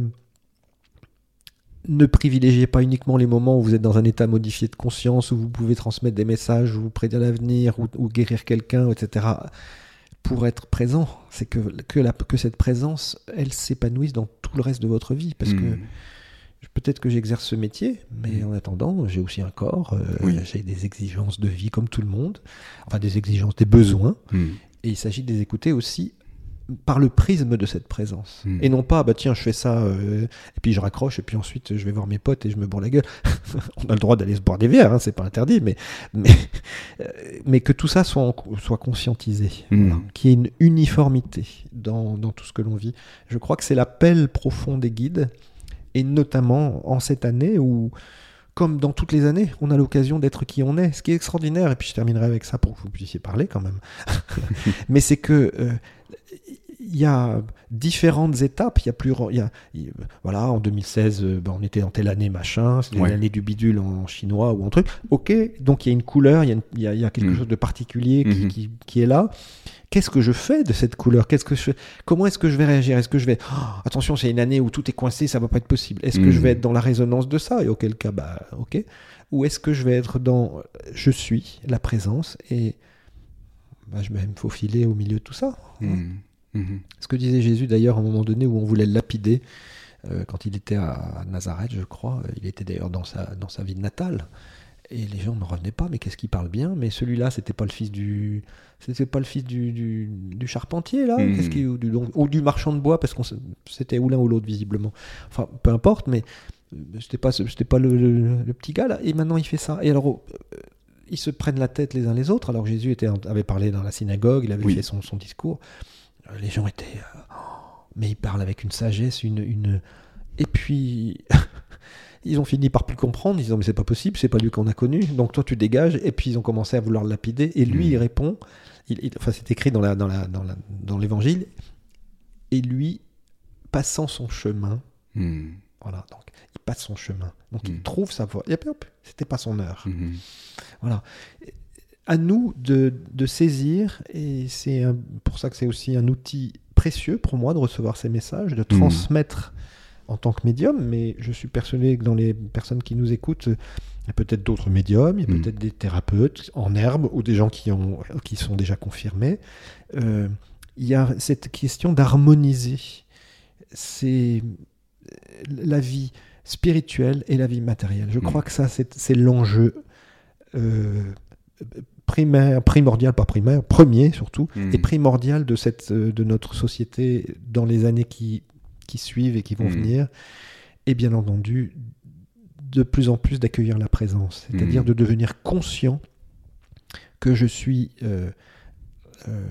ne privilégiez pas uniquement les moments où vous êtes dans un état modifié de conscience, où vous pouvez transmettre des messages, où vous prédire l'avenir, ou, ou guérir quelqu'un, etc. Pour être présent, c'est que, que, la- que cette présence, elle s'épanouisse dans tout le reste de votre vie. Parce que Mhm. peut-être que j'exerce ce métier, mais en attendant, j'ai aussi un corps, euh, Oui. j'ai des exigences de vie comme tout le monde, enfin des exigences, des besoins, Mhm. et il s'agit de les écouter aussi par le prisme de cette présence. Mm. Et non pas, bah tiens, je fais ça, euh, et puis je raccroche, et puis ensuite je vais voir mes potes et je me bourre la gueule. (laughs) On a le droit d'aller se boire des verres, hein, c'est pas interdit, mais, mais, euh, mais que tout ça soit, en- soit conscientisé, Mm. voilà, qu'il y ait une uniformité dans, dans tout ce que l'on vit. Je crois que c'est l'appel profond des guides, et notamment en cette année où, comme dans toutes les années, on a l'occasion d'être qui on est, ce qui est extraordinaire, et puis je terminerai avec ça pour que vous puissiez parler quand même. (laughs) mais c'est que euh, il y a différentes étapes. Il y a plus, il y a, il- voilà, en 2016, euh, ben, on était en telle année machin, c'était Ouais. l'année du bidule en chinois ou en truc. Ok, donc il y a une couleur, il y a, une- il y a- il y a quelque Mhm. chose de particulier qui, Mhm. qui- qui est là. Qu'est-ce que je fais de cette couleur? Qu'est-ce que je Comment est-ce que je vais réagir? Est-ce que je vais Oh, attention, c'est une année où tout est coincé, ça va pas être possible. Est-ce que je vais être dans la résonance de ça? Et auquel cas, bah ok. Ou est-ce que je vais être dans je suis la présence et bah, je vais me faufiler au milieu de tout ça? Mm. Mhm. ce que disait Jésus d'ailleurs à un moment donné où on voulait le lapider, euh, quand il était à Nazareth, je crois, euh, il était d'ailleurs dans sa, dans sa ville natale. Et les gens ne revenaient pas, mais qu'est-ce qu'il parle bien? Mais celui-là, c'était pas le fils du, c'était pas le fils du, du, du charpentier là? Qu'est-ce qui- ou, du, ou du marchand de bois, parce qu'on c'était ou l'un ou l'autre visiblement. Enfin, peu importe, mais euh, c'était pas, ce- c'était pas le, le- le petit gars là. Et maintenant, il fait ça. Et alors, euh, ils se prennent la tête les uns les autres. Alors Jésus était, avait parlé dans la synagogue, il avait Oui. fait son, son discours. Euh, Les gens étaient. mais il parle avec une sagesse, une. une... Et puis. (laughs) Ils ont fini par plus comprendre, ils disant mais c'est pas possible, c'est pas lui qu'on a connu, donc toi tu dégages, et puis ils ont commencé à vouloir le lapider, et lui Mm. il répond, il, il- enfin c'est écrit dans la dans la dans la- dans l'évangile, et lui passant son chemin, Mm. voilà, donc il passe son chemin, donc il Mm. trouve sa voie, et puis hop, c'était pas son heure. Voilà. À nous de, de saisir, et c'est pour ça que c'est aussi un outil précieux pour moi de recevoir ces messages, de transmettre en tant que médium, mais je suis persuadé que dans les personnes qui nous écoutent, il y a peut-être d'autres médiums, il y a Mm. peut-être des thérapeutes en herbe ou des gens qui, ont, qui sont déjà confirmés. Euh, il y a cette question d'harmoniser c'est la vie spirituelle et la vie matérielle. Je Mm. crois que ça, c'est l'enjeu euh, primaire, primordial, pas primaire, premier surtout, Mm. et primordial de, cette, euh, de notre société dans les années qui, qui suivent et qui vont Mm. venir. Et bien entendu, de plus en plus d'accueillir la présence, c'est-à-dire Mm. de devenir conscient que je suis euh, euh,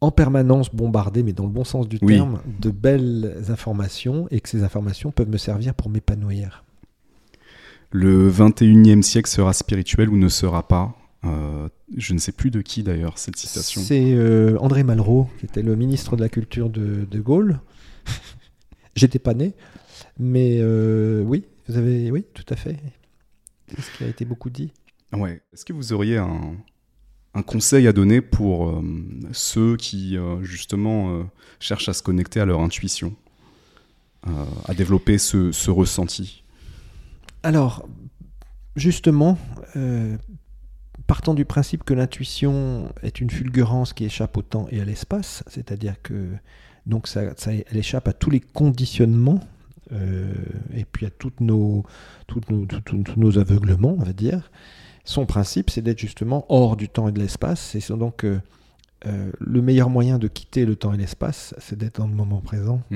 en permanence bombardé, mais dans le bon sens du Oui. terme, de belles informations et que ces informations peuvent me servir pour m'épanouir. Le 21e siècle sera spirituel ou ne sera pas Euh, Je ne sais plus de qui d'ailleurs cette citation. C'est euh, André Malraux, qui était le ministre de la Culture de, de Gaulle. J'étais pas né, mais euh, oui, vous avez, oui, tout à fait. C'est ce qui a été beaucoup dit. Ouais. Est-ce que vous auriez un, un conseil à donner pour euh, ceux qui euh, justement cherchent à se connecter à leur intuition, à développer ce, ce ressenti? Alors, justement, partant du principe que l'intuition est une fulgurance qui échappe au temps et à l'espace, c'est-à-dire que donc ça, ça- elle échappe à tous les conditionnements euh, et puis à toutes nos, toutes nos, tout- tout- tous nos aveuglements, on va dire. Son principe, c'est d'être justement hors du temps et de l'espace. Et c'est donc euh, euh, le meilleur moyen de quitter le temps et l'espace, c'est d'être dans le moment présent. (laughs)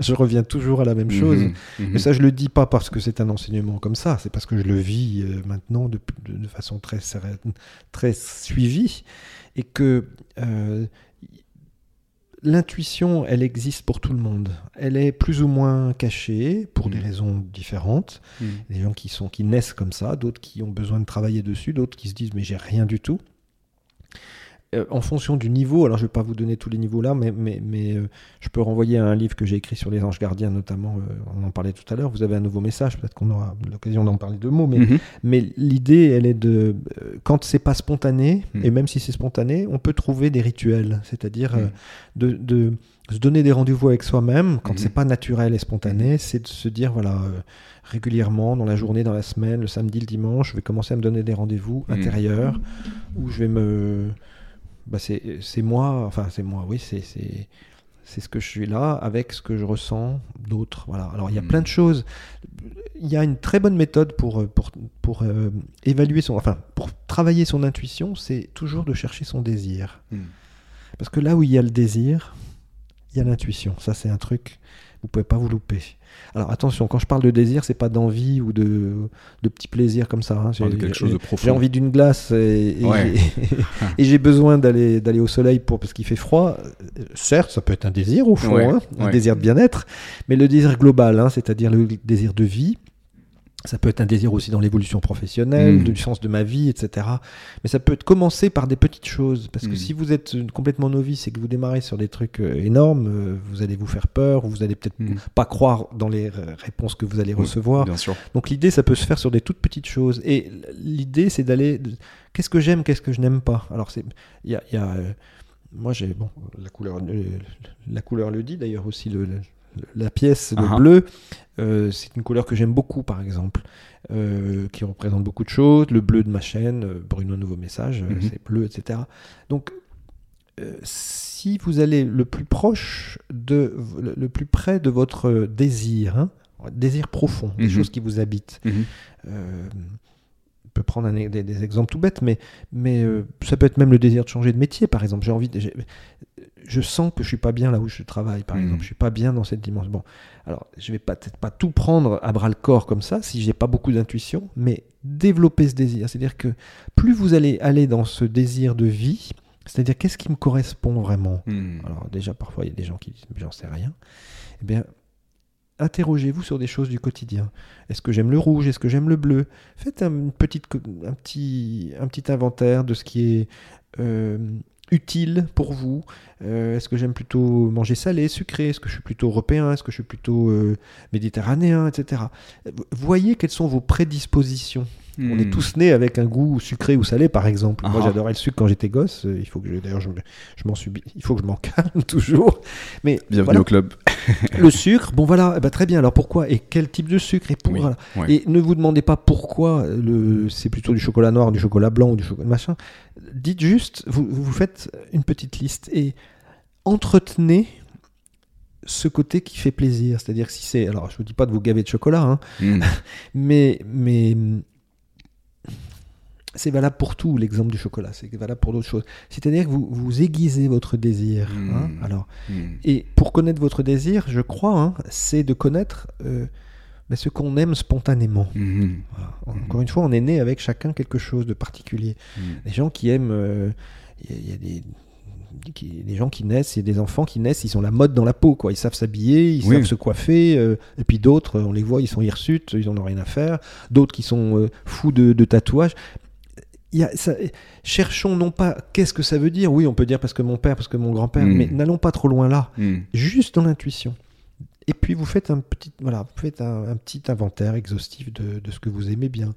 Je reviens toujours à la même chose. Mhm, mhm. Mais ça, je le dis pas parce que c'est un enseignement comme ça, c'est parce que je le vis euh, maintenant de, de- de façon très très suivie, et que euh, l'intuition, elle existe pour tout le monde. Elle est plus ou moins cachée pour des Mm. raisons différentes. Mhm. Des gens qui sont qui naissent comme ça, d'autres qui ont besoin de travailler dessus, d'autres qui se disent mais j'ai rien du tout. Euh, en fonction du niveau, alors je ne vais pas vous donner tous les niveaux là, mais, mais, mais euh, je peux renvoyer à un livre que j'ai écrit sur les anges gardiens, notamment, euh, on en parlait tout à l'heure, vous avez un nouveau message, peut-être qu'on aura l'occasion d'en parler deux mots, mais, Mhm. mais l'idée, elle est de, euh, quand c'est pas spontané, Mm. et même si c'est spontané, on peut trouver des rituels, c'est-à-dire euh, Mm. de, de se donner des rendez-vous avec soi-même, quand Mhm. c'est pas naturel et spontané, c'est de se dire, voilà, euh, régulièrement, dans la journée, dans la semaine, le samedi, le dimanche, je vais commencer à me donner des rendez-vous Mhm. intérieurs, où je vais me... Bah c'est moi, enfin c'est moi, oui, c'est c'est ce que je suis là avec ce que je ressens d'autres. Voilà. Alors il y a plein de choses. Il y a une très bonne méthode pour euh, pour pour euh, évaluer son, enfin pour travailler son intuition, c'est toujours de chercher son désir. Mhm. Parce que là où il y a le désir, il y a l'intuition. Ça, c'est un truc, vous pouvez pas vous louper. Alors attention, quand je parle de désir, c'est pas d'envie ou de, de petits plaisirs comme ça. hein. J'ai- quelque chose de J'ai profond. envie d'une glace et, et Ouais. j'ai- (laughs) et j'ai besoin d'aller d'aller au soleil pour parce qu'il fait froid. Euh, Certes, ça peut être un désir au fond, Ouais, hein, un ouais. désir de bien-être, mais le désir global, hein, c'est-à-dire le désir de vie. Ça peut être un désir aussi dans l'évolution professionnelle, Mm. du sens de ma vie, etc. Mais ça peut être commencer par des petites choses. Parce que Mm. si vous êtes complètement novice et que vous démarrez sur des trucs euh, énormes, euh, vous allez vous faire peur, vous allez peut-être Mm. pas croire dans les réponses que vous allez Oui, recevoir. Bien sûr. Donc l'idée, ça peut se faire sur des toutes petites choses. Et l'idée, c'est d'aller. Qu'est-ce que j'aime, qu'est-ce que je n'aime pas? Alors. Il y a. il y a, euh, moi, j'ai. Bon, la couleur, euh, la couleur le dit d'ailleurs aussi. Le, le- la pièce, le Ah ah. bleu, euh, c'est une couleur que j'aime beaucoup, par exemple, euh, qui représente beaucoup de choses. Le bleu de ma chaîne, euh, Bruno Nouveau Message, Mhm. c'est bleu, etc. Donc, euh, si vous allez le plus proche de, le, plus près de votre désir, hein, désir profond, des Mhm. choses qui vous habitent. Mhm. On peut prendre un- des, des exemples tout bêtes, mais, mais ça peut être même le désir de changer de métier, par exemple. J'ai envie, de- je sens que je suis pas bien là où je travaille, par Mhm. exemple. Je suis pas bien dans cette dimension. Bon, alors je vais peut-être pas tout prendre à bras le corps comme ça, si j'ai pas beaucoup d'intuition, mais développer ce désir. C'est-à-dire que plus vous allez aller dans ce désir de vie, c'est-à-dire qu'est-ce qui me correspond vraiment? Mhm. Alors déjà, parfois, il y a des gens qui disent, j'en sais rien. Eh bien, interrogez-vous sur des choses du quotidien. Est-ce que j'aime le rouge? Est-ce que j'aime le bleu? Faites petite, un, petit, un petit inventaire de ce qui est euh, utile pour vous. Euh, Est-ce que j'aime plutôt manger salé, sucré? Est-ce que je suis plutôt européen? Est-ce que je suis plutôt euh, méditerranéen, etc. Voyez quelles sont vos prédispositions? On est Mhm. tous nés avec un goût sucré ou salé, par exemple. Moi, Ah. j'adorais le sucre quand j'étais gosse. Euh, Il faut que d'ailleurs, je, me- je m'en suis, il faut que je m'en (laughs) calme toujours. Mais Bienvenue voilà, au club. (laughs) le sucre, bon voilà, eh ben, très bien. Alors pourquoi et quel type de sucre? Et pour Oui, voilà. ouais. Et ne vous demandez pas pourquoi le, c'est plutôt du chocolat noir, du chocolat blanc ou du chocolat machin. Dites juste, vous, vous faites une petite liste et entretenez ce côté qui fait plaisir. C'est-à-dire que si c'est, alors je vous dis pas de vous gaver de chocolat, hein, Mhm. (laughs) mais, mais c'est valable pour tout, l'exemple du chocolat, c'est valable pour d'autres choses. C'est-à-dire que vous, vous aiguisez votre désir. hein. Mm. alors, Mhm. et pour connaître votre désir, je crois, hein, c'est de connaître euh, ben, ce qu'on aime spontanément. Voilà. Encore une fois, on est né avec chacun quelque chose de particulier. Les gens qui aiment... euh, Il y, a- il y a des... qui- des gens qui naissent, il y a des enfants qui naissent, ils ont la mode dans la peau, quoi. Ils savent s'habiller, ils Oui. savent se coiffer, euh, et puis d'autres, on les voit, ils sont hirsutes, ils en ont rien à faire. D'autres qui sont euh, fous de, de tatouages. Il y a, ça- cherchons non pas qu'est-ce que ça veut dire. Oui, on peut dire parce que mon père, parce que mon grand-père, Mm. mais n'allons pas trop loin là. Mhm. Juste dans l'intuition. Et puis vous faites un petit, voilà, vous faites un, un petit inventaire exhaustif de, de ce que vous aimez bien.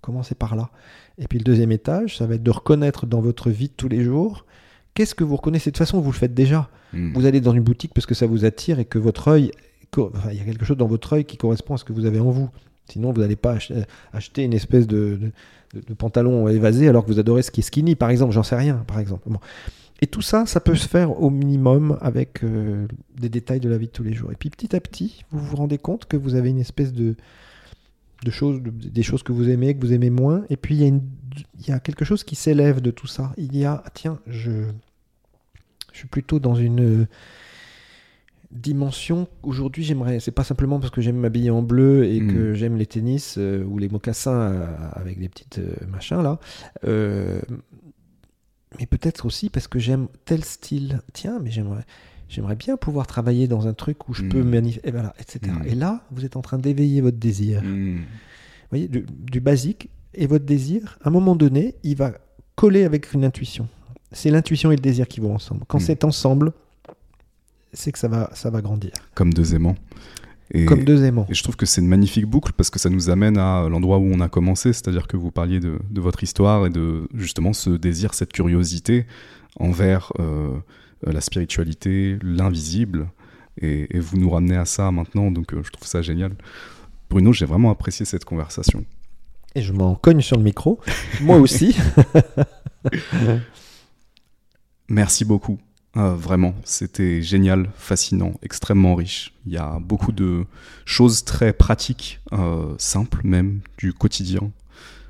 Commencez par là. Et puis le deuxième étage, ça va être de reconnaître dans votre vie de tous les jours qu'est-ce que vous reconnaissez. De toute façon, vous le faites déjà. Mhm. Vous allez dans une boutique parce que ça vous attire et que votre œil, enfin, il y a quelque chose dans votre œil qui correspond à ce que vous avez en vous. Sinon, vous n'allez pas euh, acheter une espèce de, pantalon évasé alors que vous adorez ce qui est skinny, par exemple. J'en sais rien, par exemple. Bon. Et tout ça, ça peut se faire au minimum avec euh, des détails de la vie de tous les jours. Et puis petit à petit, vous vous rendez compte que vous avez une espèce de, de choses, de- des choses que vous aimez, que vous aimez moins. Et puis il y a, il y a quelque chose qui s'élève de tout ça. Il y a, tiens, je, je suis plutôt dans une dimension. Aujourd'hui, j'aimerais, c'est pas simplement parce que j'aime m'habiller en bleu et Mm. que j'aime les tennis euh, ou les mocassins euh, avec des petites euh, machins là. Mais peut-être aussi parce que j'aime tel style. Tiens, mais j'aimerais, j'aimerais bien pouvoir travailler dans un truc où je Mm. peux manifester, voilà, etc. Mm. Et là, vous êtes en train d'éveiller votre désir. Vous voyez, du, du basique et votre désir, à un moment donné, il va coller avec une intuition. C'est l'intuition et le désir qui vont ensemble. Quand c'est ensemble, c'est que ça va, ça va grandir. Comme deux aimants. Et, Comme deux aimants. et je trouve que c'est une magnifique boucle parce que ça nous amène à l'endroit où on a commencé, c'est-à-dire que vous parliez de, de votre histoire et de justement ce désir, cette curiosité envers euh, la spiritualité, l'invisible. Et, et vous nous ramenez à ça maintenant, donc euh, je trouve ça génial. Bruno, j'ai vraiment apprécié cette conversation. Et je m'en cogne sur le micro. Moi aussi. (laughs) Merci beaucoup. Euh, vraiment, c'était génial, fascinant, extrêmement riche. Il y a beaucoup de choses très pratiques, euh, simples même, du quotidien,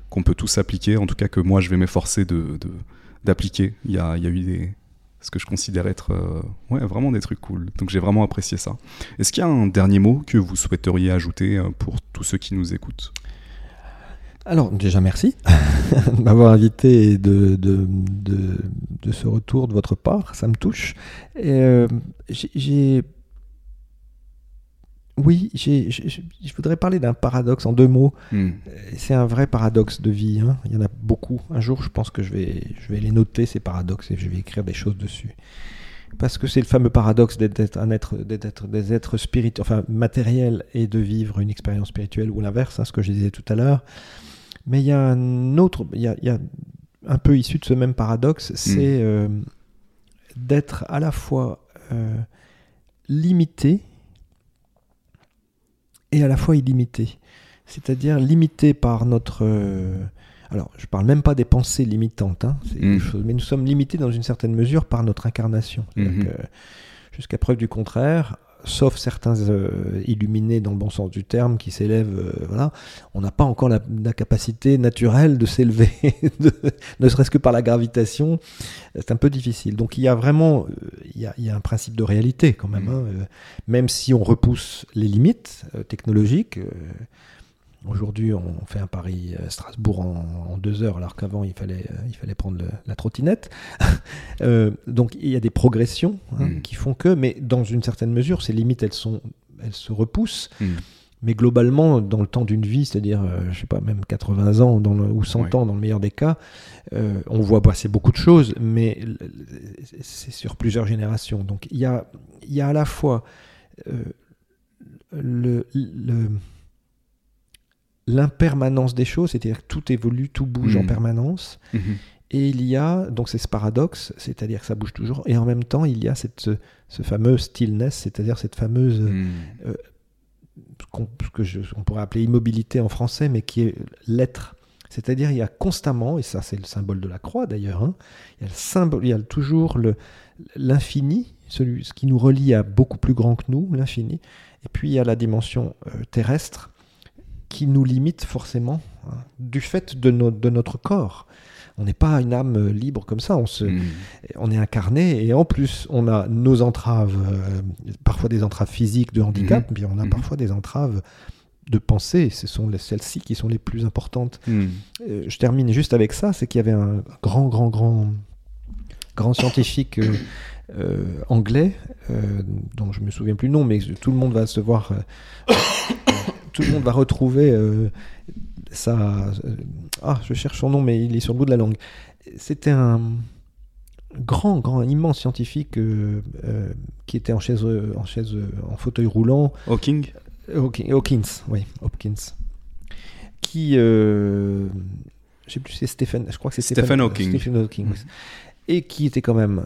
qu'on peut tous appliquer, en tout cas que moi je vais m'efforcer de, d'appliquer. Il y a, y a eu des... ce que je considère être ouais, vraiment des trucs cool. Donc j'ai vraiment apprécié ça. Est-ce qu'il y a un dernier mot que vous souhaiteriez ajouter pour tous ceux qui nous écoutent? Alors déjà merci (laughs) de m'avoir invité et de, de, de, ce retour de votre part, ça me touche. Euh, j'ai oui, je voudrais parler d'un paradoxe en deux mots. Hmm. C'est un vrai paradoxe de vie. Hein. Il y en a beaucoup. Un jour, je pense que je vais, je vais les noter, ces paradoxes, et je vais écrire des choses dessus. Parce que c'est le fameux paradoxe d'être un être, d'être des êtres spirituels, enfin matériels, et de vivre une expérience spirituelle, ou l'inverse, hein, ce que je disais tout à l'heure. Mais il y a un autre, il y a, un peu issu de ce même paradoxe, hmm. c'est euh, d'être à la fois euh, limité et à la fois illimité. C'est-à-dire limité par notre... Euh, alors, je parle même pas des pensées limitantes, hein, hmm. mais nous sommes limités dans une certaine mesure par notre incarnation. Hmm. Jusqu'à preuve du contraire, sauf certains euh, illuminés dans le bon sens du terme qui s'élèvent, euh, voilà, on n'a pas encore la, capacité naturelle de s'élever, (laughs) ne serait-ce que par la gravitation. C'est un peu difficile. Donc il y a vraiment, euh, il y a, un principe de réalité quand même, hein, même si on repousse les limites technologiques. Aujourd'hui, on fait un Paris-Strasbourg en, deux heures, alors qu'avant, il fallait, euh, il fallait prendre la trottinette. (laughs) Euh, donc, il y a des progressions hein, mm. qui font que, mais dans une certaine mesure, ces limites, elles, sont, elles se repoussent. Mm. Mais globalement, dans le temps d'une vie, c'est-à-dire, je euh, je sais pas, même 80 ans dans ou 100 ans dans le meilleur des cas, on voit passer beaucoup de choses, mais c'est sur plusieurs générations. Donc, il y a, il y a à la fois le, le l'impermanence des choses, c'est-à-dire que tout évolue, tout bouge en mhm. permanence. Mhm. Et il y a, donc c'est ce paradoxe, c'est-à-dire que ça bouge toujours, et en même temps il y a cette, ce, fameux stillness, c'est-à-dire cette fameuse, mhm. euh, ce que je, on pourrait appeler immobilité en français, mais qui est l'être. C'est-à-dire il y a constamment, et ça c'est le symbole de la croix d'ailleurs, hein, il, y a le symbole, il y a toujours l'infini, ce qui nous relie à beaucoup plus grand que nous, l'infini, et puis il y a la dimension euh, terrestre, qui nous limite forcément hein, du fait de, de, notre corps. On n'est pas une âme libre comme ça, on, se, hmm. on est incarné et en plus on a nos entraves, euh, parfois des entraves physiques de handicap, mais hmm. on a hmm. parfois des entraves de pensée, ce sont celles-ci qui sont les plus importantes. Euh, je termine juste avec ça, c'est qu'il y avait un grand, grand, grand, grand scientifique euh, anglais, dont je me souviens plus le nom, mais tout le monde va se voir tout le monde va retrouver euh, ça. Euh, ah, je cherche son nom, mais il est sur le bout de la langue. C'était un grand, grand, immense scientifique euh, qui était en chaise, en chaise, en fauteuil roulant. Hawking. Hawkins, oui, Hopkins. Qui, je sais plus, c'est Stephen, je crois que c'est Stephen, Hawking. Stephen Hawking. Mm. Et qui était quand même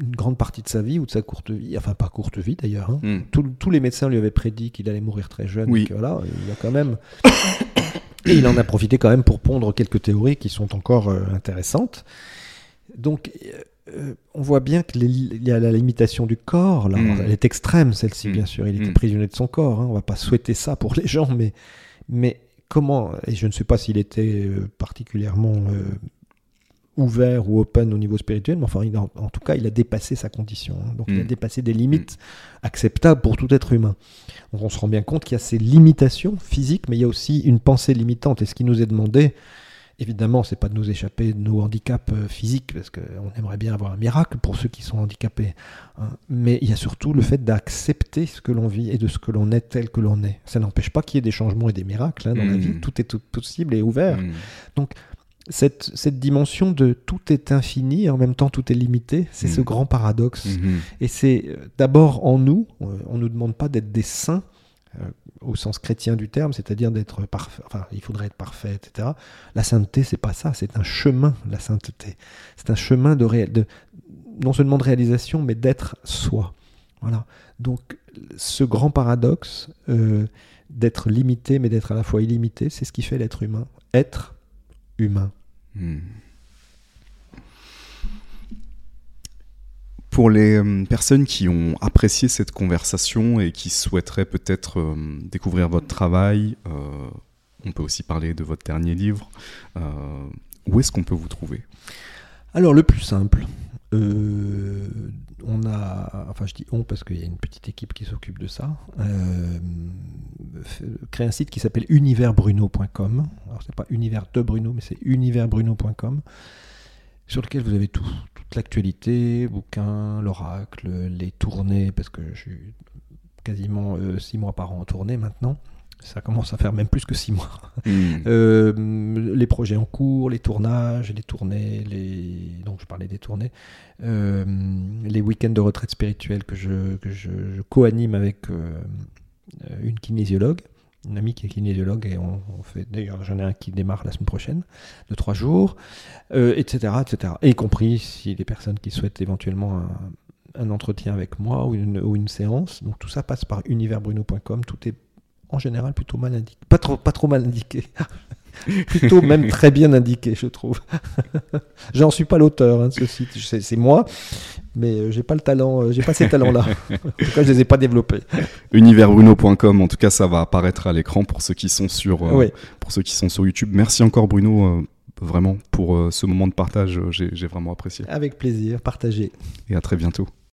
une grande partie de sa vie ou de sa courte vie, enfin pas courte vie d'ailleurs. Hein. Hmm. tous les médecins lui avaient prédit qu'il allait mourir très jeune. Oui. voilà, il a quand même. (coughs) et il en a profité quand même pour pondre quelques théories qui sont encore euh, intéressantes. Donc, euh, on voit bien qu'il y a la limitation du corps. Là, hmm. Elle est extrême, celle-ci, hmm. bien sûr. Il était prisonnier de son corps. Hein. On va pas souhaiter ça pour les gens, mais, mais comment, et je ne sais pas s'il était euh, particulièrement ouvert ou open au niveau spirituel, mais enfin, en, tout cas, il a dépassé sa condition. Hein. donc, il a mm. dépassé des limites acceptables pour tout être humain. Donc, on se rend bien compte qu'il y a ces limitations physiques, mais il y a aussi une pensée limitante. Et ce qui nous est demandé, évidemment, c'est pas de nous échapper de nos handicaps euh, physiques, parce qu'on aimerait bien avoir un miracle pour ceux qui sont handicapés. Hein. mais il y a surtout le fait d'accepter ce que l'on vit et de ce que l'on est tel que l'on est. Ça n'empêche pas qu'il y ait des changements et des miracles hein, dans la mm. vie. Tout est tout possible et ouvert. Mm. Donc, cette, cette, dimension de tout est infini et en même temps tout est limité, c'est ce mm. grand paradoxe. Mm-hmm. Et c'est euh, d'abord en nous, euh, on ne nous demande pas d'être des saints euh, au sens chrétien du terme, c'est-à-dire d'être parfait, enfin il faudrait être parfait, etc. La sainteté, c'est pas ça, c'est un chemin, la sainteté. C'est un chemin de, de, non seulement de réalisation, mais d'être soi. Voilà. Donc ce grand paradoxe d'être limité, mais d'être à la fois illimité, c'est ce qui fait l'être humain. Être humain. Hmm. Pour les euh, personnes qui ont apprécié cette conversation et qui souhaiteraient peut-être euh, découvrir votre travail, euh, on peut aussi parler de votre dernier livre, où est-ce qu'on peut vous trouver? Alors, le plus simple, euh, on a, enfin je dis on parce qu'il y a une petite équipe qui s'occupe de ça, euh, créer un site qui s'appelle universbruno.com. Alors c'est pas univers de Bruno, mais c'est universbruno.com sur lequel vous avez tout, toute l'actualité, bouquins, l'oracle, les tournées, parce que je suis quasiment euh, six mois par an en tournée maintenant. Ça commence à faire même plus que six mois. Hmm. Euh, les projets en cours, les tournages, les tournées, les... donc je parlais des tournées, euh, les week-ends de retraite spirituelle que je, que je, je co-anime avec euh, une kinésiologue, une amie qui est kinésiologue, et on, on fait, d'ailleurs j'en ai un qui démarre la semaine prochaine, de trois jours, etc., etc. Et y compris si les personnes qui souhaitent éventuellement un, un entretien avec moi ou une, ou une séance, donc tout ça passe par universbruno.com, tout est en général plutôt mal indiqué. Pas trop, pas trop mal indiqué. (laughs) plutôt même très bien indiqué, je trouve. (laughs) J'en suis pas l'auteur hein, de ce site, c'est moi, mais euh, j'ai pas le talent, euh, j'ai pas ces talents-là. (laughs) en tout cas, je les ai pas développés. Universbruno.com, en tout cas, ça va apparaître à l'écran pour ceux qui sont sur, euh, Oui. pour ceux qui sont sur YouTube. Merci encore Bruno, euh, vraiment pour euh, ce moment de partage. J'ai j'ai vraiment apprécié. Avec plaisir, partagé. Et à très bientôt.